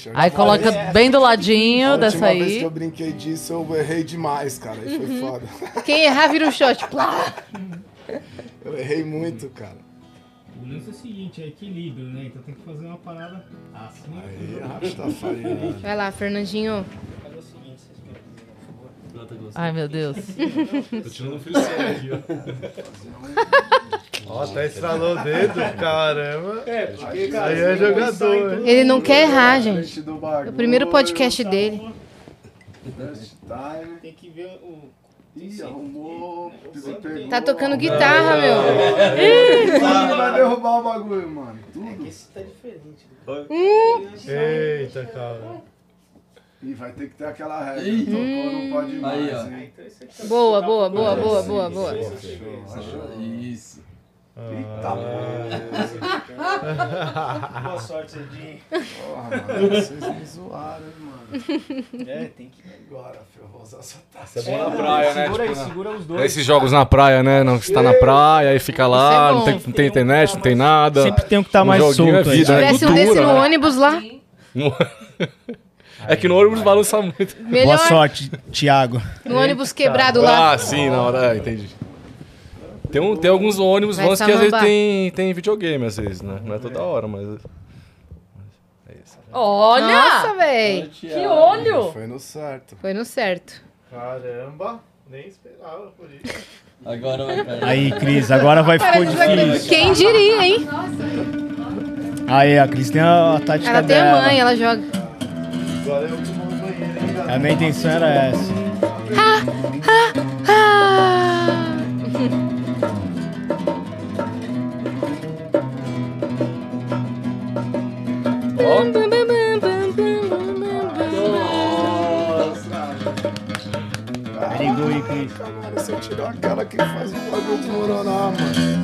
Eu aí coloca bem do A ladinho última dessa vez que aí. eu brinquei disso, eu errei demais, cara. E foi Uhum. foda. Quem errar vira um shot. Plá! Eu errei muito, cara. O lance é o seguinte, é equilíbrio, né? Então tem que fazer uma parada assim. Aí, Rastafari. Vai lá, Fernandinho. Fazer o seguinte, vocês me avisam, por favor. Não, tá gostando. Ai, meu Deus. Tô tirando um freestyle aqui, ó. Ó, até estralou o dedo, caramba. É, porque, cara, Aí é jogador. Ele não quer errar, gente. É o primeiro podcast dele. Tem que ver o. Ih, arrumou. pegou. Tá tocando guitarra, meu. Ih, vai derrubar o bagulho, mano. Tudo. Esse tá diferente. Eita, cara. E vai ter que ter aquela regra. Tocou, não pode mais. Aí, ó. hein? Então aqui Boa, boa, boa, boa, boa, boa. Isso. Eita, Boa sorte, Cedinho. porra, mano. Vocês me zoaram, hein, mano. É, tem que. Agora, filho, eu vou usar essa Isso é taça. bom na praia, né? Segura aí, Tipo, segura os É dois. Esses jogos na praia, né? Não, que você tá na praia e fica lá, é não, tem, não tem internet, não tem nada. Sempre tem um que tá Um mais joguinho solto é aí. vida, né? Tivesse um cultura, desse no né? ônibus lá, *laughs* É que no ônibus balança muito. Boa melhor. sorte, Thiago. No ônibus quebrado lá. Ah, sim, na hora, é, entendi. Tem, um, tem alguns ônibus Vai vans que às vezes tem, tem videogame, às vezes, né? Não é toda hora, mas. É isso. Olha! Nossa, véi. Que olho! Foi no certo. Foi no certo. Caramba, nem esperava por isso. *laughs* Agora vai cair. Aí, Cris, agora vai ficar difícil. Quem diria, hein? Aí, a Cris tem a, a tática Ela tem a mãe, ela joga. Agora eu vou no banheiro, hein, galera. A minha intenção era essa. Ah! *laughs* Ligou aí, Cris. Mano, você tirou aquela que faz o bagulho desmoronar, mano.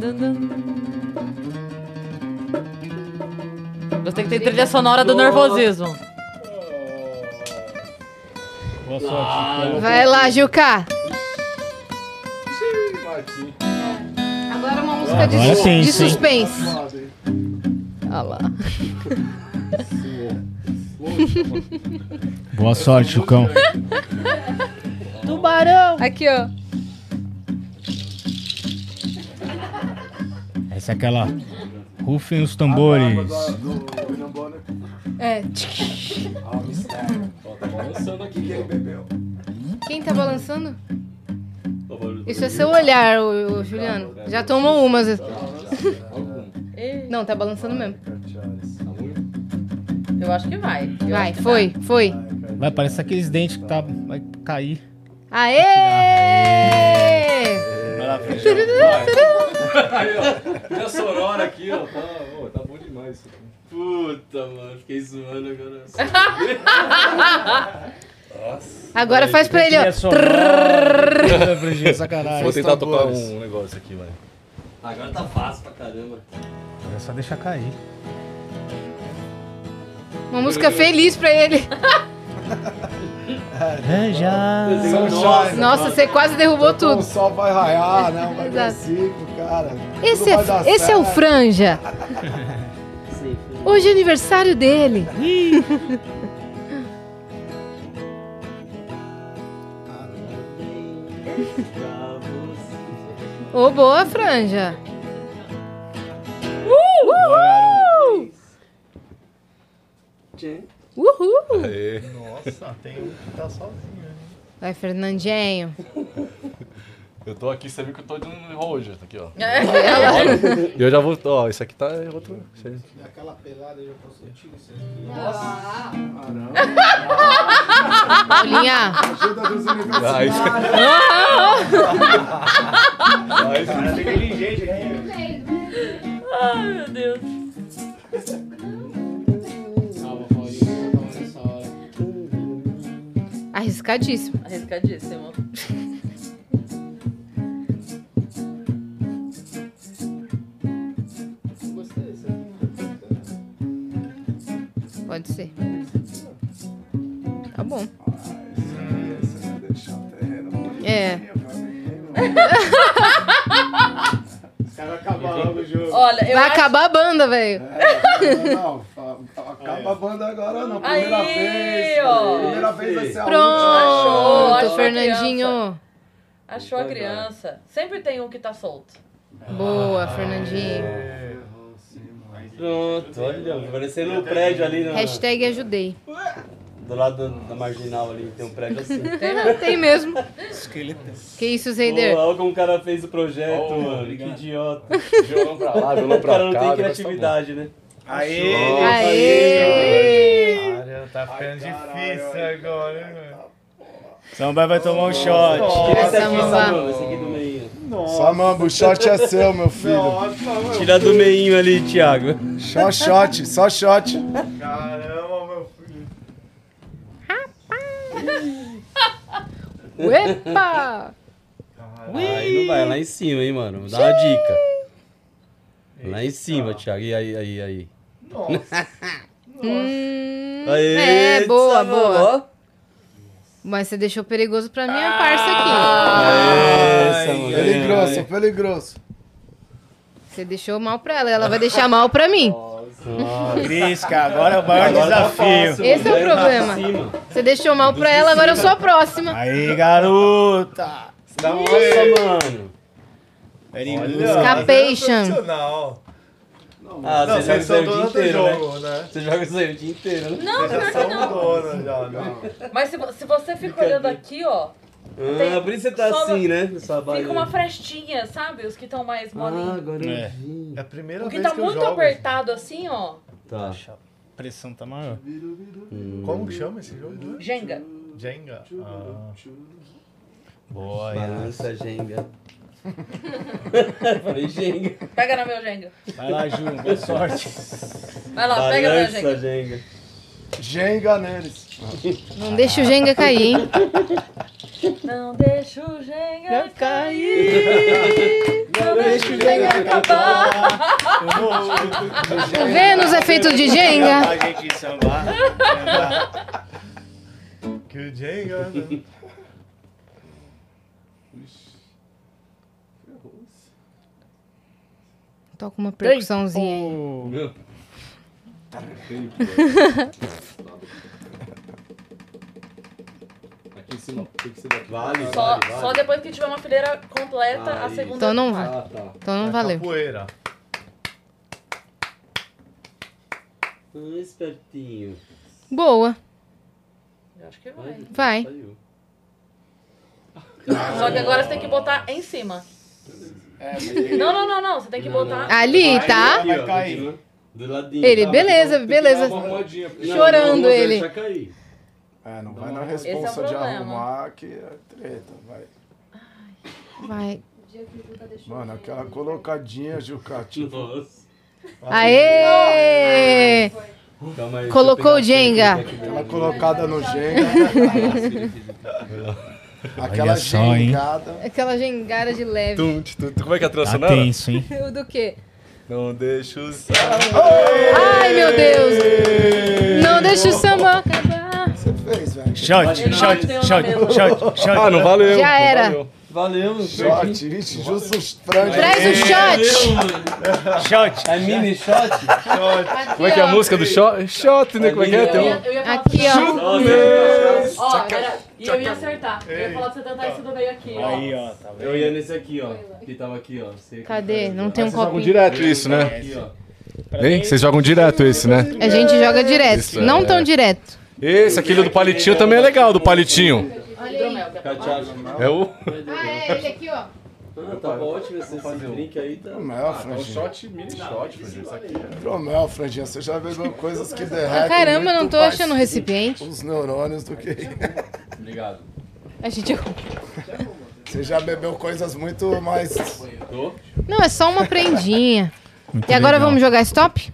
Dun, dun. Gostei que tem trilha sonora do nervosismo. Boa sorte. Vai lá, Juca. Agora uma música de, Agora sim, de suspense. Olha lá. *laughs* Boa sorte, Chucão. Tubarão. Aqui, ó. Essa é aquela. Rufem os tambores. William Bonner. É. Ah. Tá balançando O aqui, que ele bebeu? Quem tá balançando? Isso é seu olhar, ô, ô, Juliano. Já tomou umas. *laughs* Não, tá balançando mesmo. Eu acho que vai. Vai, foi, foi. Vai, parece aqueles dentes que tá, vai cair. Aê! Vai lá, *laughs* Aí, ó. Já sonora aqui, ó. Tá, ó, tá bom demais isso aqui. Puta, mano, fiquei zoando agora. *laughs* Agora faz pra ele, ó. Sacanagem. Vou tentar tocar um negócio aqui, vai. Agora tá fácil pra caramba. É só deixar cair. Uma música feliz pra ele. É, já. Sunshine. Nossa, você quase derrubou O tudo. sol vai raiar, né? *laughs* Vai dar ciclo, cara. Esse é, esse é o. Franja. Hoje é aniversário dele. Ô, boa, Franja. Uhul! Tchê. Uhul! Aê. Nossa, tem um que tá sozinho. né? Vai, Fernandinho. *laughs* Eu tô aqui, você viu que eu tô de um rojo, aqui, ó. É. *laughs* E eu já vou, ó, isso aqui tá outro. isso aí. Aquela pelada eu já posso sentir isso Bolinha, Ajuda dos universitários. Aí, *laughs* aí, Ai, meu Deus. Calma, Paulinho, calma nessa hora. arriscadíssimo. Arriscadíssimo. Pode ser. Tá bom. É. pra mim, Os caras acabaram logo o jogo. Olha, eu Vai acho... acabar a banda, velho. É, não, não, acaba a banda agora não. Primeira Aí, vez. ó. Primeira vez vai ser a Achou, Pronto, achou a Fernandinho. Achou a criança. Sempre tem um que tá solto. Boa, Fernandinho. Pronto, olha, parecendo um prédio ali no, Hashtag ajudei. do lado da, marginal ali, tem um prédio assim. *laughs* Tem mesmo. Que isso, Pô, Zeider? olha como o cara fez o projeto, mano. Que idiota. violão pra lá, *laughs* O pra cara não cá. tem tá criatividade, né? Aê! Aê! Cara, tá ficando difícil agora, hein, velho? Samba vai tomar um shot. Esse Essa aqui. Samu, esse aqui do meio. Samambo, o shot é seu, meu filho. Tira do meinho ali, Thiago. Só shot, só shot. Caramba, meu filho. Uepa! Aí não vai, lá em cima, hein, mano. Dá uma dica. Lá em cima, Thiago. E aí, aí, aí. *laughs* Hum, Aê, é, boa, boa. Mas você deixou perigoso pra minha parça Aê, Samu, Pele ganhou, grosso, hein? pele grosso. aqui. Você deixou mal pra ela, ela vai deixar mal pra mim. Crisca, agora é o maior desafio. Esse é o problema. Cima. Você deixou mal pra ela, agora eu sou a próxima. Aí, garota. Nossa, mano. Escapation. Profissional. Ah, Não, você joga vocês isso são aí o dia inteiro, né? jogo, né? Você joga isso aí o dia inteiro, né? Não, que são não. donos já, né? Mas se, se você fica olhando aqui, ó, Ah, por isso você tá assim, né? Fica uma frestinha, sabe? Os que estão mais Ah, molinhos. agora eu É. vi. É a primeira o que vez tá que eu muito jogo. apertado assim, ó, Tá. A pressão tá maior. Como que chama esse jogo? Jenga. Jenga. Ah. Boa, Balança Jenga. *laughs* Falei Jenga. Pega no meu Jenga. Vai lá, Ju, boa sorte. Vai lá, pega no meu Balança Jenga. Jenga. Jenga neles. Não deixa o Jenga cair, hein? Não deixa o Jenga cair. Não deixa o Jenga acabar. Vênus é feito de Jenga. A gente sambar. sambar. Que o Jenga. né? Toca uma percussãozinha aí. Meu. *laughs* Aqui em cima, tem que ser daqui. Vale, Só, vale, vale. só depois que tiver uma fileira completa, a Aí. segunda. Então não vai. Ah, tá. Então não É valeu. Capoeira. Ah, espertinho. Boa. Eu acho que vai. Vai. Só que agora você tem que botar em cima. Não, não, não, não. Você tem que botar. Ali, tá? Aqui, ó, cair. continua. Do ladinho. Ele, tá? beleza, beleza. Não, chorando não, ele. Cair. É, não vai na é responsa de arrumar que é treta, vai. Vai. Mano, aquela colocadinha, Juca, tipo, Nossa. Aê! Calma aí. Colocou o Jenga. aquela colocada no Jenga, aquela só, hein? gengada. Aquela gengada de leve. Tum, tum, tum. Como é que é a trilha Tá sonora? tenso, hein? *laughs* O do quê? Não deixa os... Ai, meu Deus! Não deixa o samba acabar. Você fez, velho. Shot, shot, shot, shot, shot. Ah, não valeu. Já era. valeu. Valeu, Shot, vixe, justo os frangos. Traz o shot! Shot. É mini shot? Como é que é a música do shot? Shot, né? Como é que é? Eu Tem ia, eu ia falar Aqui, pra você- ó. E eu ia acertar. Eu ia falar pra você tentar esse do meio aqui, ó. Aí, ó, tá vendo? Eu ia nesse aqui, ó. Que tava aqui, ó. Você Cadê? Não ó. tem um Vocês jogam copinho. direto isso, né? Aqui, ó. Hein? Vocês jogam direto esse, né? A gente joga direto. Isso, Não é. tão direto. Esse, aquele do palitinho também é legal, do palitinho. É pra Cachaça. É o... Ah, é, ele aqui, ó. Ah, tá ótimo esse, esse drink aí, tá. Hidromel, É um franjinha. shot, mini shot, Franjinha, isso aqui. Hidromel, franjinha. Você já bebeu *laughs* coisas que derretem Caramba, eu não tô mais achando o recipiente. Os neurônios do que... *laughs* Obrigado. A gente... Você já bebeu coisas muito mais... Não, é só uma prendinha. *laughs* Muito E agora legal. vamos jogar stop?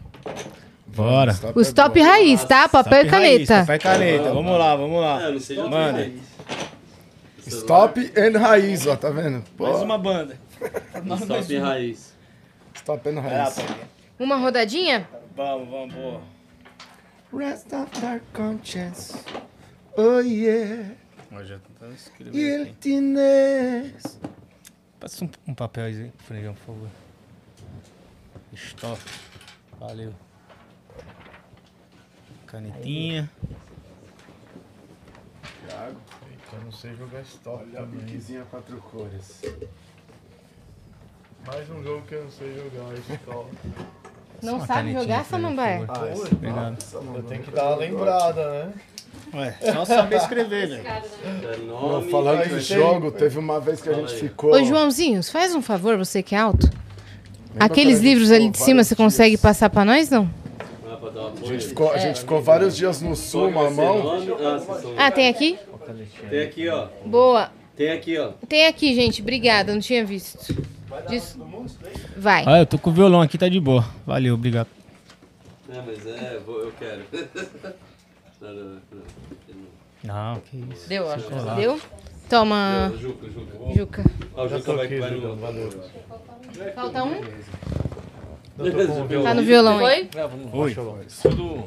Bora. O stop raiz, tá? Papel e Stop raiz, caneta. Papel e caneta. Vamos lá, vamos É, lá. de Manda. Stop and raiz, ó, tá vendo? Pô, Mais uma banda. *laughs* Stop em raiz. Stop and raiz. Uma rodadinha? Vamos, vamos, boa. Rest of our conscience. Oh yeah. Ó, já tá escrevendo. Guiltiness. Passa um, um papel aí, Frejão, por favor. Stop. Valeu. Canetinha. Eu não sei jogar stop Olha a também. biquezinha quatro cores. Mais um jogo que eu não sei jogar, stop. Não Uma sabe canetinha, jogar, Samambaia? por favor. Ah, esse- Obrigado. Eu tenho que dar uma lembrada, né? Ué, só saber escrever, velho. É Não, nome. falando de jogo, teve uma vez que a gente ficou. Ô, Joãozinhos, faz um favor, você que é alto. Aqueles a livros ali de cima, você consegue passar pra nós, não? Ah, pra dar uma A gente ficou, a gente ficou vários dias no sul, vai ser mamão. Ah, Ah, tem aqui? Tem aqui, ó. Boa. Tem aqui, ó. Tem aqui, gente. Obrigada, não tinha visto. Diz- Vai. Ah, eu tô com o violão aqui, tá de boa. Valeu, obrigado. Não, mas é, vou- eu quero. *laughs* Não, não, não. Não, que isso. Deu, acho. Deu? Toma, Não, Juca, Juca. Juca. Ó, o Juca vai, aqui, vai no... valeu. Falta um? Tá no violão? É, vamos Oi. Tudo.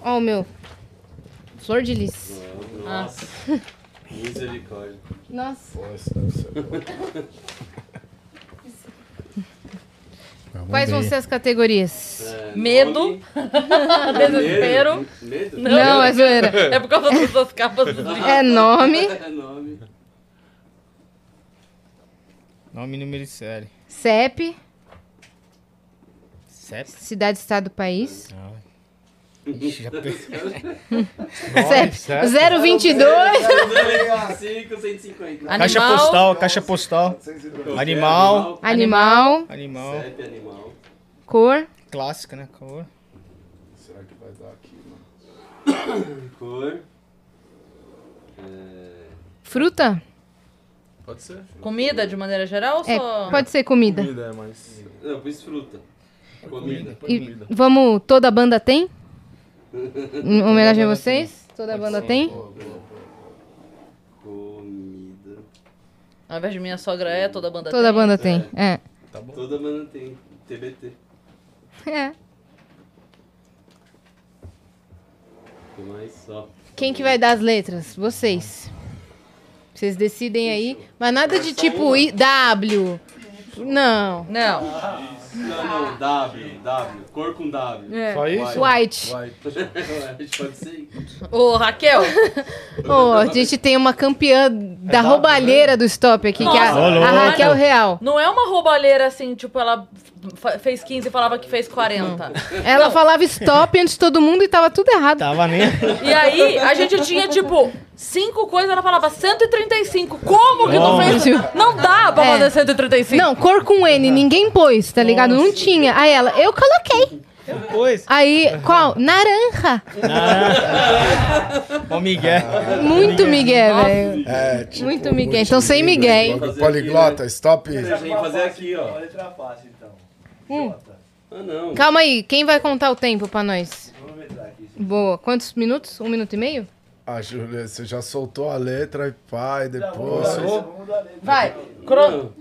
Ó o meu. Flor de lis. Nossa. Misericórdia. Nossa. Ser bom. Quais vão ser as categorias? É, Medo. *laughs* Desespero. Medo? Não, é zoeira. *laughs* É por causa das duas capas dos *laughs* livros. É nome, É nome. Nome, número e série. CEP, CEP? cidade, estado, país. Não. Ixi, já pe- CEP certo. 022. 5, 150. Caixa Animal. postal, caixa postal. Animal. Animal, Animal. CEP, animal. cor, Clássica, né? Cor. Será que vai dar aqui, mano? *coughs* Cor. É... fruta. Pode ser. Comida, de maneira geral, ou É, só... pode ser comida. Comida é mais. Não, eu pus fruta. Comida. E vamos, toda a banda tem? Em homenagem a vocês? Toda a banda tem? Comida. Ao invés de minha sogra é, toda a banda Toda a tem. banda tem. É. Toda banda tem. TBT. *laughs* É. Mais? Só. Quem que vai dar as letras? Vocês. Vocês decidem aí. Mas nada de tipo I, W. Não. Não. Não, não. W. W. Cor com W. É. Só isso? White. Pode ser. Ô, Raquel, Ô, a gente tem uma campeã da roubalheira do stop aqui, que é a, Nossa. A Raquel Real. não é uma roubalheira assim, tipo, ela fez 15 e falava que fez 40. Ela falava stop antes de todo mundo e tava tudo errado. Tava nem. E aí, a gente tinha, tipo, cinco coisas, ela falava 135. Como que tu Nossa. fez? Não dá pra É. fazer 135. Não, cor com N, ninguém pôs, tá ligado? Não tinha. Aí ela, eu coloquei. Pois. Aí, qual? Naranja. Ó, *laughs* Miguel. Muito Miguel, Nossa. velho. É, tipo, Muito Miguel. Então, sem Miguel, Poliglota, stop. A fazer aqui, ó. letra fácil, então. Hum. Ah, não. Calma aí, quem vai contar o tempo pra nós? Boa. Quantos minutos? Um minuto e meio? Ah, Júlia, você já soltou a letra e e depois. Vai. Cro...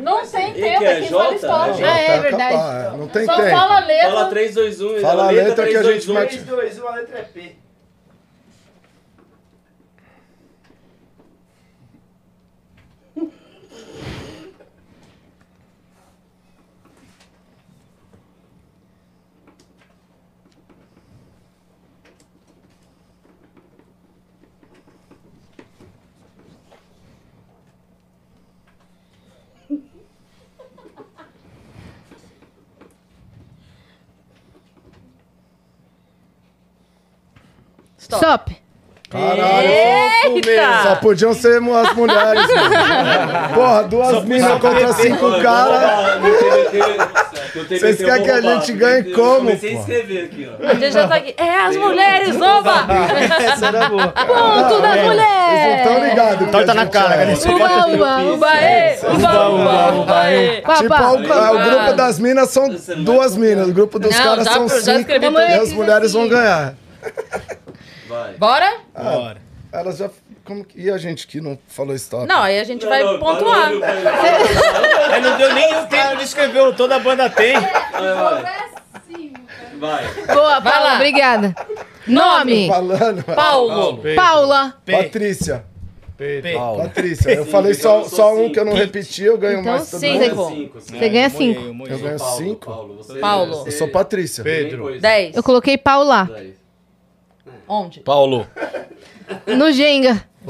Não tem E tempo, que é aqui fala. É Ah, é Tá verdade. é, Não tem Só tempo. fala a letra. Fala 3, 2, 1. Fala a letra que a gente mete- 3, 2, 1, a letra é P. Stop. Stop. Caralho, só, Eita! podiam ser as mulheres, mano. Porra, duas minas contra cinco caras. Vocês querem que a gente ganhe como, Comecei a pô? escrever aqui, ó. A gente já tá aqui. É as mulheres, oba! Essa era boa. Ponto das Vocês não mulheres! estão ligados. Torta na cara, é. você? Uba, uba, Uba, ê! Uba, uba, uba, ê! Tipo, Papá. o, o grupo das minas são duas minas, o grupo dos Não, caras já- são já cinco escrevi e tudo. as mulheres vão ganhar. Vai. Bora? Bora. Elas já. Como que... E a gente que não falou stop? Não, aí a gente vai Não, não, pontuar. barulho, *laughs* barulho. Aí não deu nem o tempo de escrever o toda a banda tem. Vai. Boa, Vai Paula, lá. obrigada. Nome: Falando. Paulo. Paula. Patrícia. P. Patrícia. Eu falei só, só um que eu não repeti, eu ganho Então, mais todo mundo. Cinco. Cinco, cinco. Você ganha cinco. eu. Eu ganho Paulo, cinco. Paulo, você- Paulo. você- Eu sou Patrícia. Pedro. Dez. Eu coloquei Paula. Dez. Onde? Paulo. No Jenga. *laughs*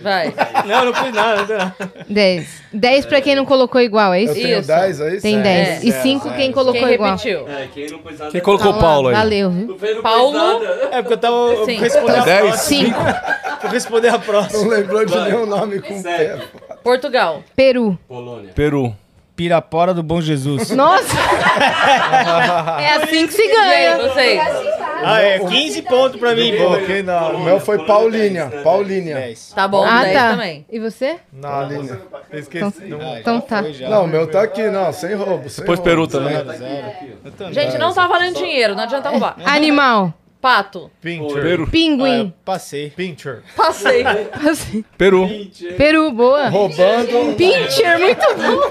Vai. Não, não fiz nada. não fiz nada. 10. 10 pra quem não colocou igual, é Eu isso? tenho Isso. 10, é isso? Tem 10. E 5 quem colocou Quem igual. repetiu? É, quem não pôs nada. Quem colocou o Paula, Paulo aí? Valeu, viu? Não fez, não Paulo. nada. É porque eu tava. Eu Sim. fui responder a Dez? próxima. 5. Fui responder a próxima. Não lembrou de nenhum nome com. P. Portugal. Peru. Polônia. Peru. Pirapora do Bom Jesus. *laughs* Nossa! *laughs* é assim que se ganha. vocês? Ah, é 15 pontos pra mim, pô. Coloquei na, O meu foi Paulinha. Paulinha. 10. Tá bom, Ah, 10 tá. também. E você? na linha. Esqueci. Não, Então tá. Não, o meu tá aqui, não, sem roubo. Sem Depois roubo. Peru também. Eu também. Gente, não tá valendo dinheiro, não adianta roubar. Animal. Pato. Pincher. Peru. Ah, Pinguim. passei. Pincher. Passei. *laughs* Peru. Peru, boa. Roubando. Pincher, muito bom.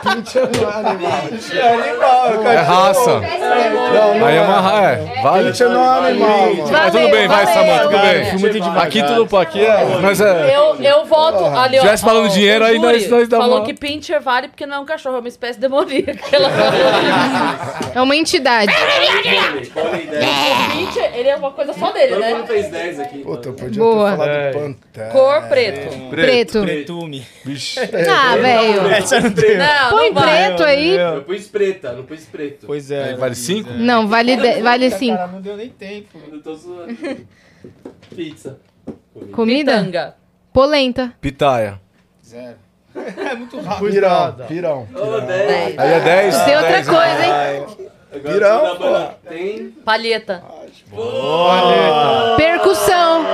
Pincher não é animal. É raça. Não, não Aí é é. uma ra- é. Vale. Pincher não é animal, mano. Mas tudo bem, vai. Samanta, tudo bem. fui muito. Aqui tudo aqui é. Mas é. Eu, eu voto ali, ó. Tivesse falando ó, dinheiro, aí nós- nós dá Falou uma- que pincher vale porque não é um cachorro, é uma espécie demoníaca. *laughs* Ela- *laughs* É uma entidade. Dez. o pincher, ele é uma coisa só dele, Todo né? mundo fez 10 aqui. Puta, eu podia Boa. ter falado É. Pantera. Cor preto. Preto. Pretume. Ah, velho. Essa não tem. Não, Põe não vai. preto aí. Eu pus preta, não pus preto. Pois é. Vale 5? Não, vale, de- vale 5. Cara, não deu nem tempo. Eu tô zoando. Pizza. Comida? Tanga. Polenta. Pitaia. Zero. *laughs* É muito rápido. Pirão, pirão. Ô, 10. Aí é 10. Tem outra coisa, hein? Pirão, toda a banda Tem. Palheta. Percussão.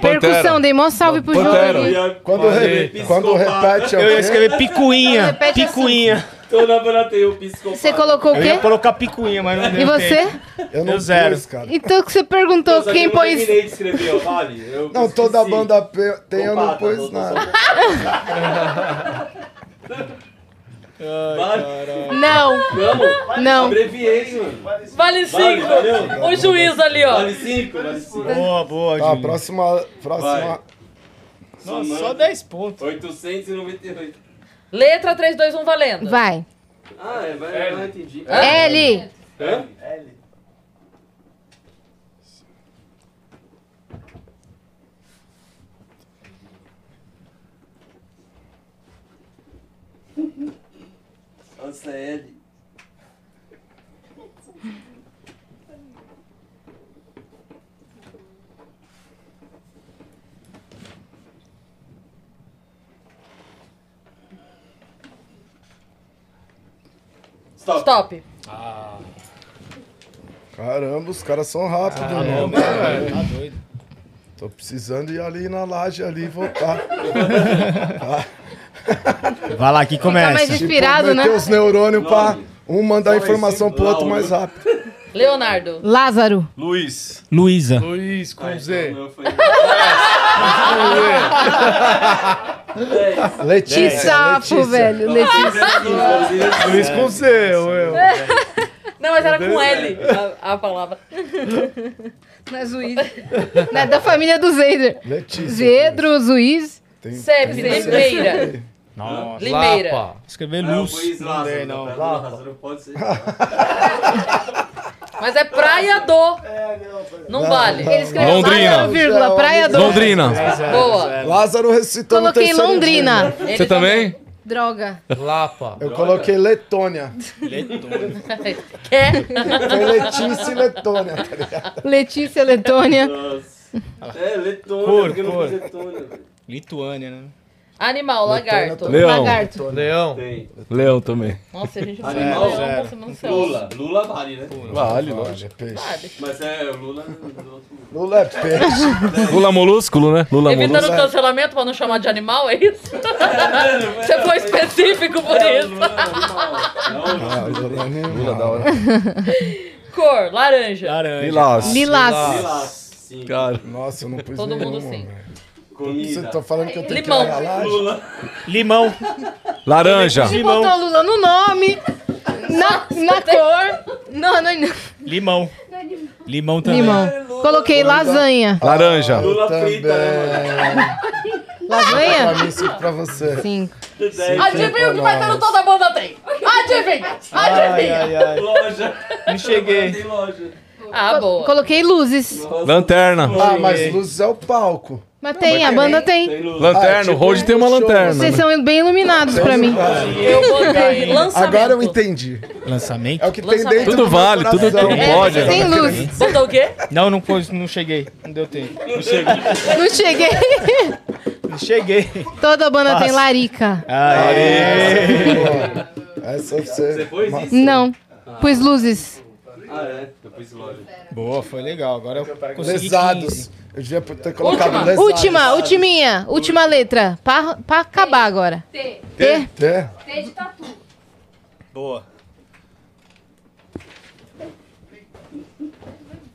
Percussão, dei mó salve pro Pantera. Júlio. Quando, re- quando repete é Eu ia quê? escrever picuinha. Repete Picuinha. Toda a banda tem o psicopata. Você colocou o Eu ia quê? colocar picuinha, mas não deu E você? tempo. Eu não Deu zero. pus, cara. Então que você perguntou Só que quem eu não pôs. terminei de escrever, ó, vale. Eu Não, toda esqueci. banda P tem, eu não Copata, pus tô- tô nada. *laughs* Vale. Não, Não, não. abreviei, mano. Vale Vale, cinco. valeu. O juiz ali, ó. Vale 5, vale 5. Boa, boa, Tá, próxima. próxima. Nossa, só 10 pontos. 898. Letra 3, 2, 1, valendo. Vai. Ah, é, vai, ah, entendi. L. Hã? Nossa, L. Stop. Stop. Caramba, os caras são rápidos, Ah, né? não, velho. Tá doido. Tô precisando ir ali na laje ali e voltar. *laughs* *laughs* Vai lá, que começa. mais inspirado, né? meter os neurônios pra um mandar Só informação pro outro mais rápido. Leonardo. Lázaro. Luiz. Luísa. Luiz com Z. foi- Letícia. Que safo, velho. Letícia. Luiz com Z, eu. eu. Não, mas era com L a, a palavra. Não é Zuiz. Não é da família do Zeider. Letícia. Zedro, Zuiz. Tem- Limeira. Nossa. Limeira. Lapa. Escrever Não, luz. foi Não dei, Lázaro. não. Não, Lázaro pode ser. *laughs* Mas é Praia do. Não vale. Ele escreveu Londrina. Lázaro, vírgula, Praia do. Londrina. Boa. Lázaro recitou Coloquei Londrina. Ele Você também? Droga. Lapa. Eu coloquei Letônia. *laughs* Quer? Foi Letícia e Letônia, tá ligado? Letícia Letônia. Nossa. É, Letônia, não cor. fiz Letônia. Lituânia, né? Animal, lagarto. Leão. Lagarto. Leão. Tem. Leão também. Nossa, a gente foi Animal, leão, não sei. Lula. Lula vale, né? Vale, peixe. Vale. Mas é, o Lula outro. Lula é peixe. *laughs* Lula molúsculo, né? Lula Evitando molúsculo. o cancelamento pra não chamar de animal, é isso? *laughs* Você foi específico por isso. Lula é animal. *laughs* Não, Ah, Lula é animal. Lula da hora. Cor, laranja. Laranja. Lilás. Lilás. Lilás. Sim. Cara. Nossa, eu não pus Todo nenhuma, mundo sim. Velho. Você Comida. tá falando que eu tenho Limão. que ir na laje? Lula. Limão. Laranja. Ele botou Lula no nome, na, na cor. Não, não, não. Limão. Limão também. Limão. Coloquei lasanha. Laranja. Lula Também. frita, né, Lasanha? Pra mim, cinco pra você. Cinco. Adivinha o que vai ter no toda a banda tem? Adivinha! Ai, Adivinha! ai, ai. Loja. Não cheguei. Tem loja. Ah, boa. Coloquei luzes. Lanterna. Ah, mas luzes é o palco. Mas tem, a banda tem. Tem. Lanterna. Ah, tipo, O Road tem uma lanterna. Vocês né? são bem iluminados pra mim. Eu botei *laughs* lançamento. Agora eu entendi. Lançamento? É o que tem Lançamento. dentro Tudo do meu vale, tudo- coração. tudo pode. Tem luz. Botou o quê? Não, não, pôs, não cheguei. Não deu tempo. Não cheguei. Não cheguei. Não cheguei. Toda banda tem Passa. larica. Aê. Pô, Essa é você. Você pôs isso? Não. Pus luzes. Ah, é. Pus loja. Boa, foi legal. Agora eu consegui Lesados. 15. Eu devia ter colocado Última. lesados. Última, ultiminha. Última letra. Pra, pra acabar agora. T. T. É. T de tatu. Boa.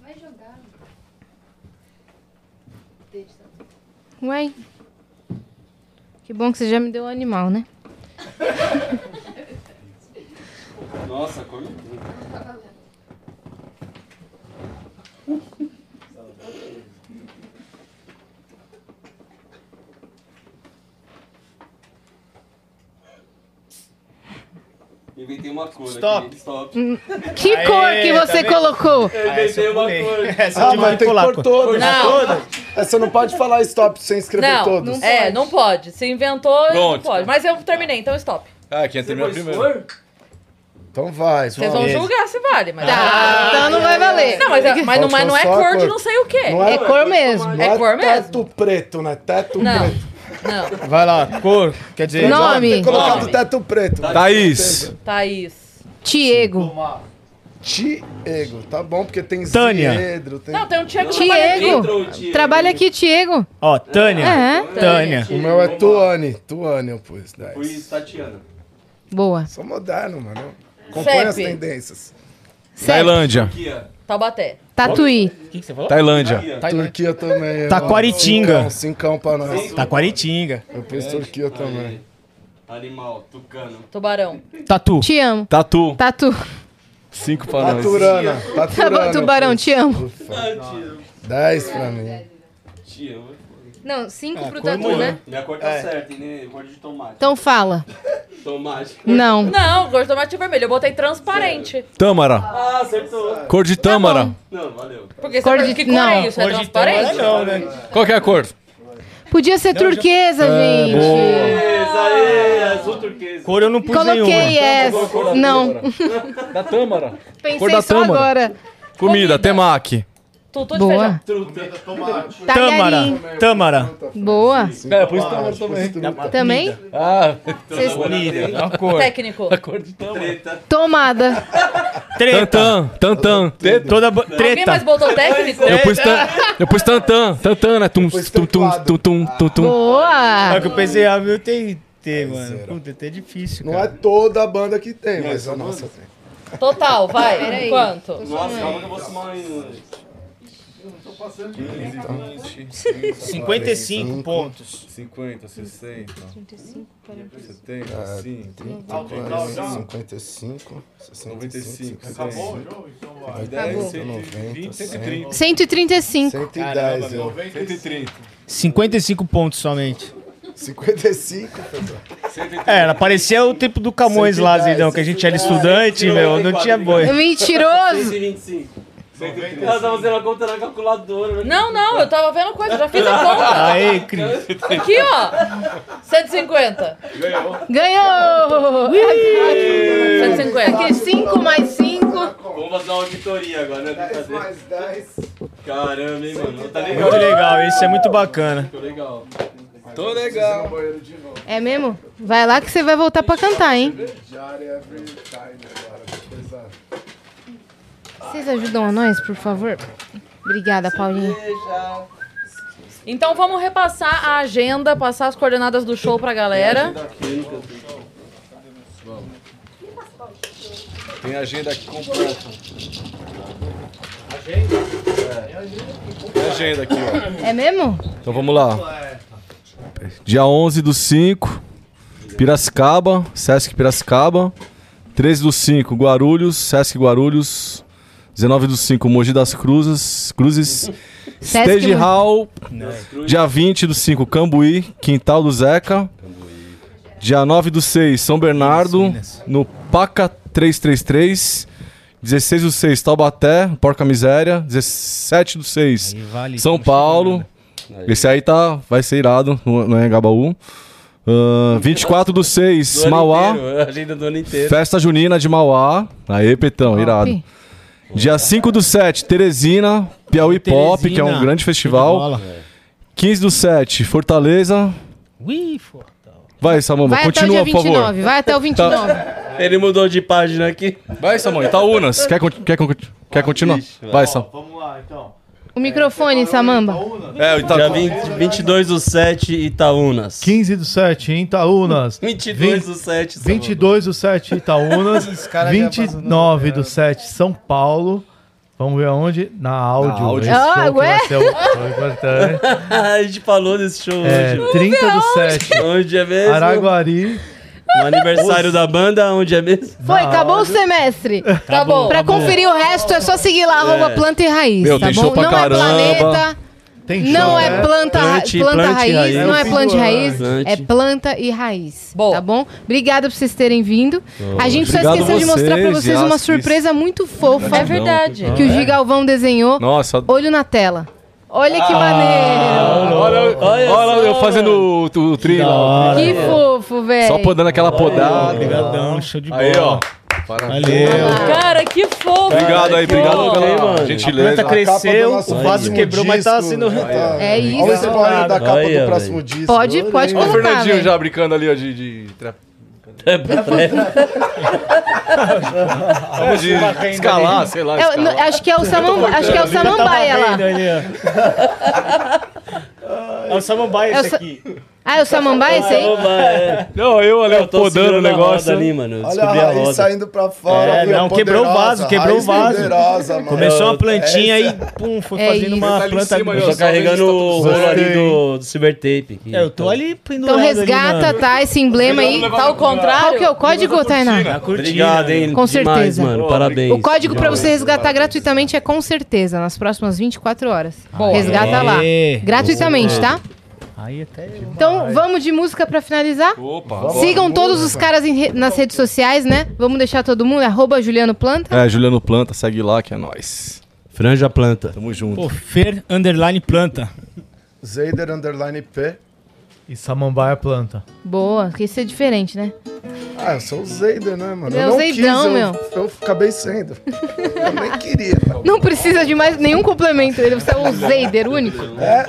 Vai jogar. Ué. Que bom que você já me deu o animal, né? Nossa, cor não Inventei uma cor Stop. aqui. Stop. Que Aê, cor que tá você vendo? colocou? Eu inventei uma cor. Essa Ah, mas tem que pôr. Não. É, Você não pode falar stop sem escrever Não, todos. é, não pode. Se inventou, não Pronto. pode. Mas eu terminei, então stop. Ah, quem Você terminou primeiro. Então vai. Vocês vão julgar se vale, mas... Tá, então não vai valer. Não, mas, é- mas, não, mas não é a cor de cor. não sei o quê. Não É cor mesmo. Não É cor mesmo? Teto preto, né? Teto Não, preto. não. Vai lá, cor. Quer dizer, Nome. Tem colocado Nome. teto preto. Thaís. Thaís. Tiego. Tiego, tá bom, porque tem Tânia. Ziedro, tem... Não, tem um. Tiego. Entrou o Tiago. Trabalha aqui, Tiego. Ó, Tânia. É. Tânia. O meu é Tuane. Tuane eu pus, 10. Pus Tatiana. Boa. Sou moderno, mano. Acompanha as tendências. Tailândia. Taubaté. Tatuí. O que, que você falou? Tailândia. Turquia também. Taquaritinga. Cincão, cincão pra nós. Taquaritinga. Eu pus Turquia também. Animal, tucano. Tubarão. Tatu. Te amo. Tatu. Tatu. Cinco pra nós. Taturana. Tá Taturana. bom, tubarão, te amo. Ah. 10 pra mim. Tio. Não, cinco Ah, pro tatu, molhou. né? Minha cor tá certa, hein? né? Cor de tomate. Então fala. Tomate. Não. Não, cor de tomate vermelho. Eu botei transparente. Tâmara. Ah, acertou. Cor de tâmara. Não, valeu. Porque Cor você de- que cor não. é isso? É Cor de transparente? Tâmara não, né? Qual que é a cor? Podia ser turquesa, gente. Essa aí, azul turquesa. Cor eu não pus Coloquei nenhuma. essa. Não. Da tâmara. Cor Pensei da só tâmara. agora. Comida, temaki. Tutu de Boa. feijão. Truta. Tâmara. Talharim. Tâmara. Boa. É, pus tâmara também. Também? Ah, Vocês-. É uma cor. Técnico. a cor de tâmara. Treta. Tomada. Treta. Tantan, tantan. Toda bo- Alguém mais treta. botou técnico? Eu pus tan, eu pus tantan, tantan, né? Tum, tum, tum, tum, tum, tum, tum. É Boa. que eu pensei, ah, meu, tem T, mano. Puta, T é difícil, Não é cara. toda a banda que tem, mas a nossa tem. Total, vai. Peraí. Quanto? Nossa, calma que eu vou somar aí. 55 pontos. 50, 60, 75, 55, 65, 95, Acabou. 120, 130. 135. 110, eu. 130. 55 pontos somente. 55, pessoal. É, ela parecia o tempo do Camões lá, 110, Zidão, que a gente era estudante, meu, não tinha boi. Mentiroso. 125. Ela tá fazendo a conta na calculadora. né? Não, não, eu tava vendo coisa, já fiz a *laughs* conta. Aí, Cris. Aqui, ó. 150. Ganhou! 150. Aqui, 5 mais 5. Vamos fazer uma auditoria agora, né? 10 Brincadeira. mais 10. Caramba, hein, mano. Tá legal. Muito legal, esse é muito bacana. Ficou legal. Tô legal. É mesmo? Vai lá que você vai voltar pra cantar, hein? Diário every time a... Vocês ajudam a nós, por favor? Obrigada, Paulinha. Então vamos repassar a agenda, passar as coordenadas do show pra galera. Tem agenda aqui completa. Agenda? É. Tem agenda aqui, ó. É mesmo? Então vamos lá. Dia 11 do 5, Piracicaba, Sesc Piracicaba. 13 do 5, Guarulhos, Sesc Guarulhos. 19 do 5, Mogi das Cruzes. Cruzes. *laughs* Stage. Hall. Dia 20 do 5, Cambuí, Quintal do Zeca. Dia 9 do 6, São Bernardo, no Paca 333. 16 do 6, Taubaté, Porca Miséria. 17 do 6, Aí vale, São Paulo. Esse aí tá, vai ser irado no, no Engabaú. Ah, 24 do 6, Do Mauá. inteiro, *laughs* Agenda do ano inteiro. Festa Junina de Mauá. Aê, Petão, irado. Dia 5 do 7, Teresina, Piauí Pop, que é um Teresina. grande festival. bola. 15 do 7, Fortaleza. Ui. Vai, Samamba, Vai até o continua, dia por favor. 29. Vai até o 29. Ele mudou de página aqui. Vai, Samão, Itaúnas. Quer, quer, quer continuar? Vai, Sam. Vamos lá, então. O microfone, Samamba. É, o Dia Itaúnas. 20, 22 do 7, Itaúnas. 15 do 7 em Itaúnas. *laughs* 22 do 7, São 22 do 7 Itaúnas. caras já 29 do 7 São Paulo. Vamos ver aonde? Na áudio. áudio. Esse Ah, show que ué? vai ser o importante. *laughs* a gente falou desse show É, hoje. 30 do 7 Onde é mesmo? Araguari. O aniversário da banda, onde é mesmo? Foi, acabou o semestre. Tá bom. Pra conferir o resto é só seguir lá, arroba planta e raiz, Meu, tá tem bom? show pra não caramba. é planeta, Tem show, não né? é planta, Plante- planta plante raiz, raiz. não É é fim planta do raiz, ano. é planta e raiz, Boa. tá bom? Obrigada por vocês terem vindo. A gente só Obrigado esqueceu de mostrar pra vocês, vocês uma surpresa muito fofa É verdade. que o Gigalvão desenhou. Nossa, Olho na tela. Olha Ah, que maneiro. olha, olha, Olha eu só, fazendo o, o, trilho. Que fofo, velho. Só podando aquela podada. Obrigadão, show de bola. Aí, ó. Parabéns. Valeu. Cara, que fofo. Obrigado aí, obrigado pela gentileza. A planta cresceu, nosso o vaso quebrou, mas tá sendo... já tá- É isso. Olha o da capa Olha, do próximo velho. disco. Pode, pode Ó o colocar, Fernandinho velho. já brincando ali, ó, de... de... É, *laughs* Vamos de escalar, sei lá, É, escalar. acho que é o Samam, acho que é o Samambaia lá. *laughs* É o Samambaia É esse aqui. Ah, é o Samambaia esse aí? é. Não, eu ali, Eu tô podando o a negócio. ali, mano. Olha descobri a a raiz roda. saindo pra fora. É, viu? não, quebrou o vaso, quebrou raiz o vaso. poderosa, mano. Começou uma É, plantinha essa- e pum, foi É fazendo isso. uma Tá ali planta. cima, Eu tô só carregando o rolo ali do, do Cybertape. aqui. É, eu tô ali pendurado Então ali, resgata, mano. tá? Esse emblema aí. Tá ao contrário? Qual que é o código, Tainá? Cortina. Obrigado, hein? Com certeza. mano. Parabéns. O código pra você resgatar gratuitamente é com certeza, nas próximas 24 horas. Resgata lá. Gratuitamente, tá? Aí até... Então, vamos de música pra finalizar? Opa. Sigam todos os caras em re- nas redes sociais, né? Vamos deixar todo mundo, arroba Juliano Planta. É, Juliano Planta, segue lá que é nóis. Franja planta. Tamo junto. Pô, Fer Underline Planta. Zeider Underline P. E Samambaia planta. Boa, que isso é diferente, né? Ah, eu sou o Zeider, né, mano? Ele é eu o não Zeidão, quis, meu. eu, eu acabei sendo. Eu nem queria. *laughs* Não precisa de mais nenhum complemento. Ele você é o Zeider único. É,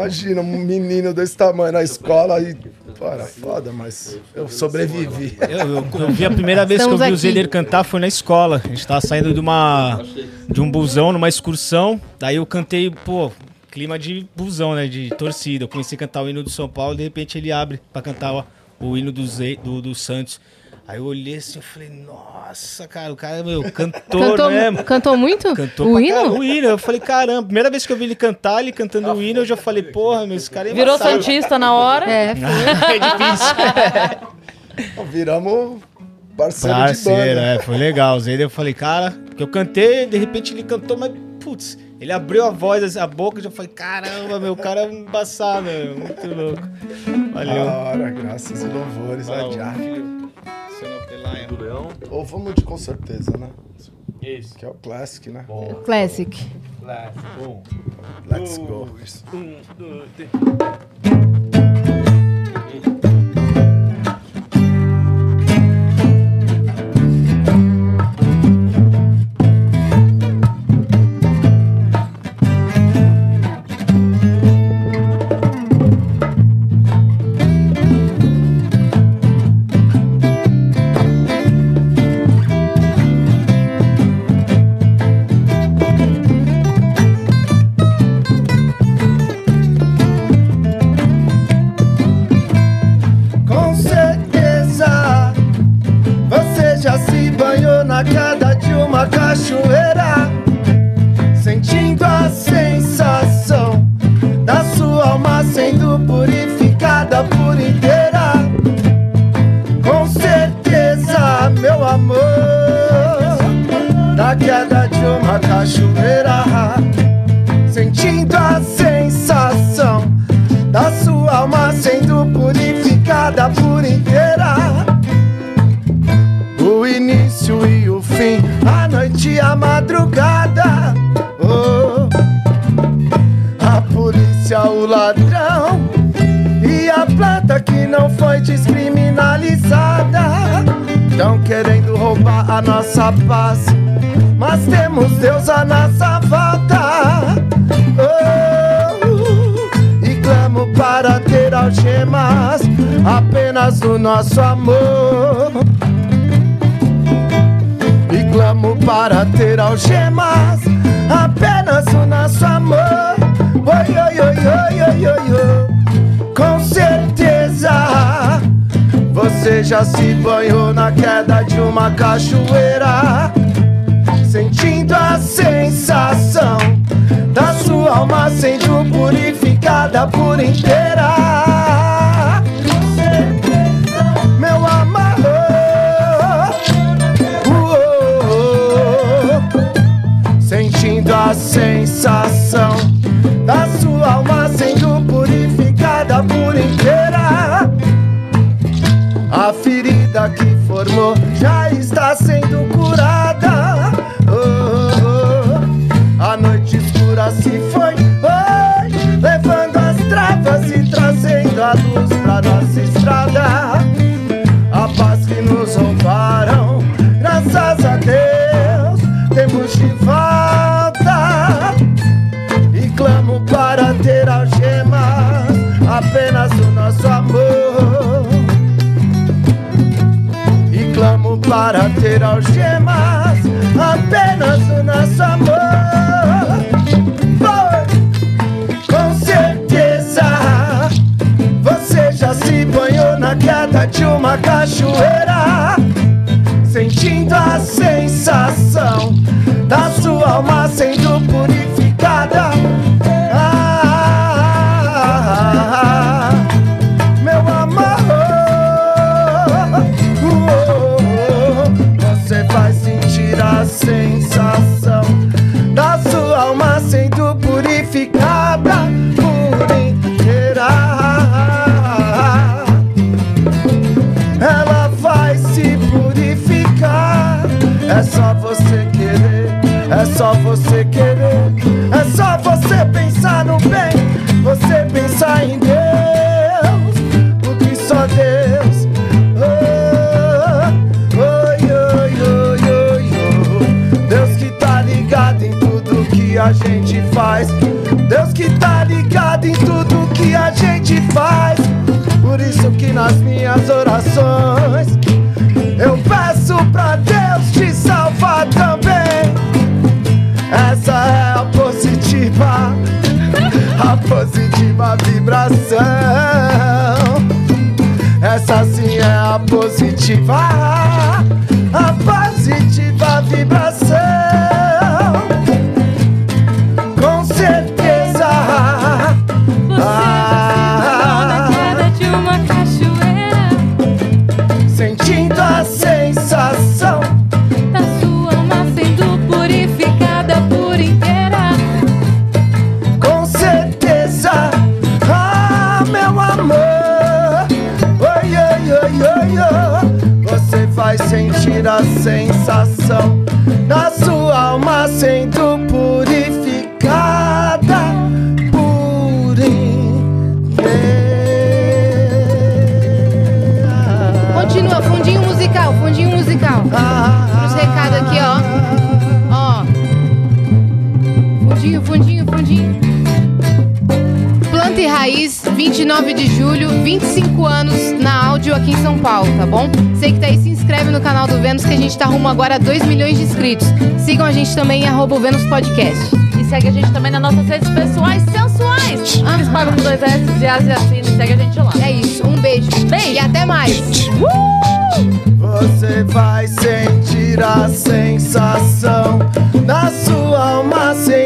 imagina, um menino desse tamanho na escola e... Pô, era foda, mas eu sobrevivi. Eu, eu- eu vi a primeira vez Estamos que eu vi o aqui. Zeder cantar foi na escola. A gente tava saindo de uma de um busão numa excursão. Daí eu cantei, pô, clima de busão, né? De torcida. Eu comecei a cantar o hino do São Paulo, de repente ele abre pra cantar o, o hino do, Ze, do, do Santos. Aí eu olhei assim, eu falei, nossa, cara, o cara, meu, cantor Cantou, mesmo. cantou muito? Cantou o hino? caramba, o hino. Eu falei, caramba, primeira vez que eu vi ele cantar, ele cantando o hino, eu já falei, porra, meu, esse cara é Virou embaçado. Santista na hora. É, *laughs* É difícil. *laughs* Viramos parceiro, Parceiro, de banda. é, foi legal. Zé, eu falei, cara, que eu cantei, de repente ele cantou, mas, putz, ele abriu a voz, assim, a boca, e já falei, caramba, meu, o cara é embaçado, meu, muito louco. Valeu. Da hora, graças e louvores a então. Ovamund com certeza, né? Isso. Que é o Classic, né? Boa. Classic. Classic. Let's go. Um, dois, três. nosso amor. E clamo para ter algemas, apenas o nosso amor. Oi, oi, oi, oi, oi, oi, oi. Com certeza, você já se banhou na queda de uma cachoeira, sentindo a sensação da sua alma sendo purificada por inteira. cachoeira, sentindo a sensação da sua alma sendo punida. positiva. São Paulo, tá bom? Sei que Thaís se inscreve no canal do Vênus, que a gente tá rumo agora a 2 milhões de inscritos. Sigam a gente também em arroba Vênus Podcast. E segue a gente também nas nossas redes pessoais sensuais. Eles pagam com dois S, de Asa e assina. Segue a gente lá. É isso, um beijo. Beijo. E até mais. Você vai sentir a sensação na sua alma sem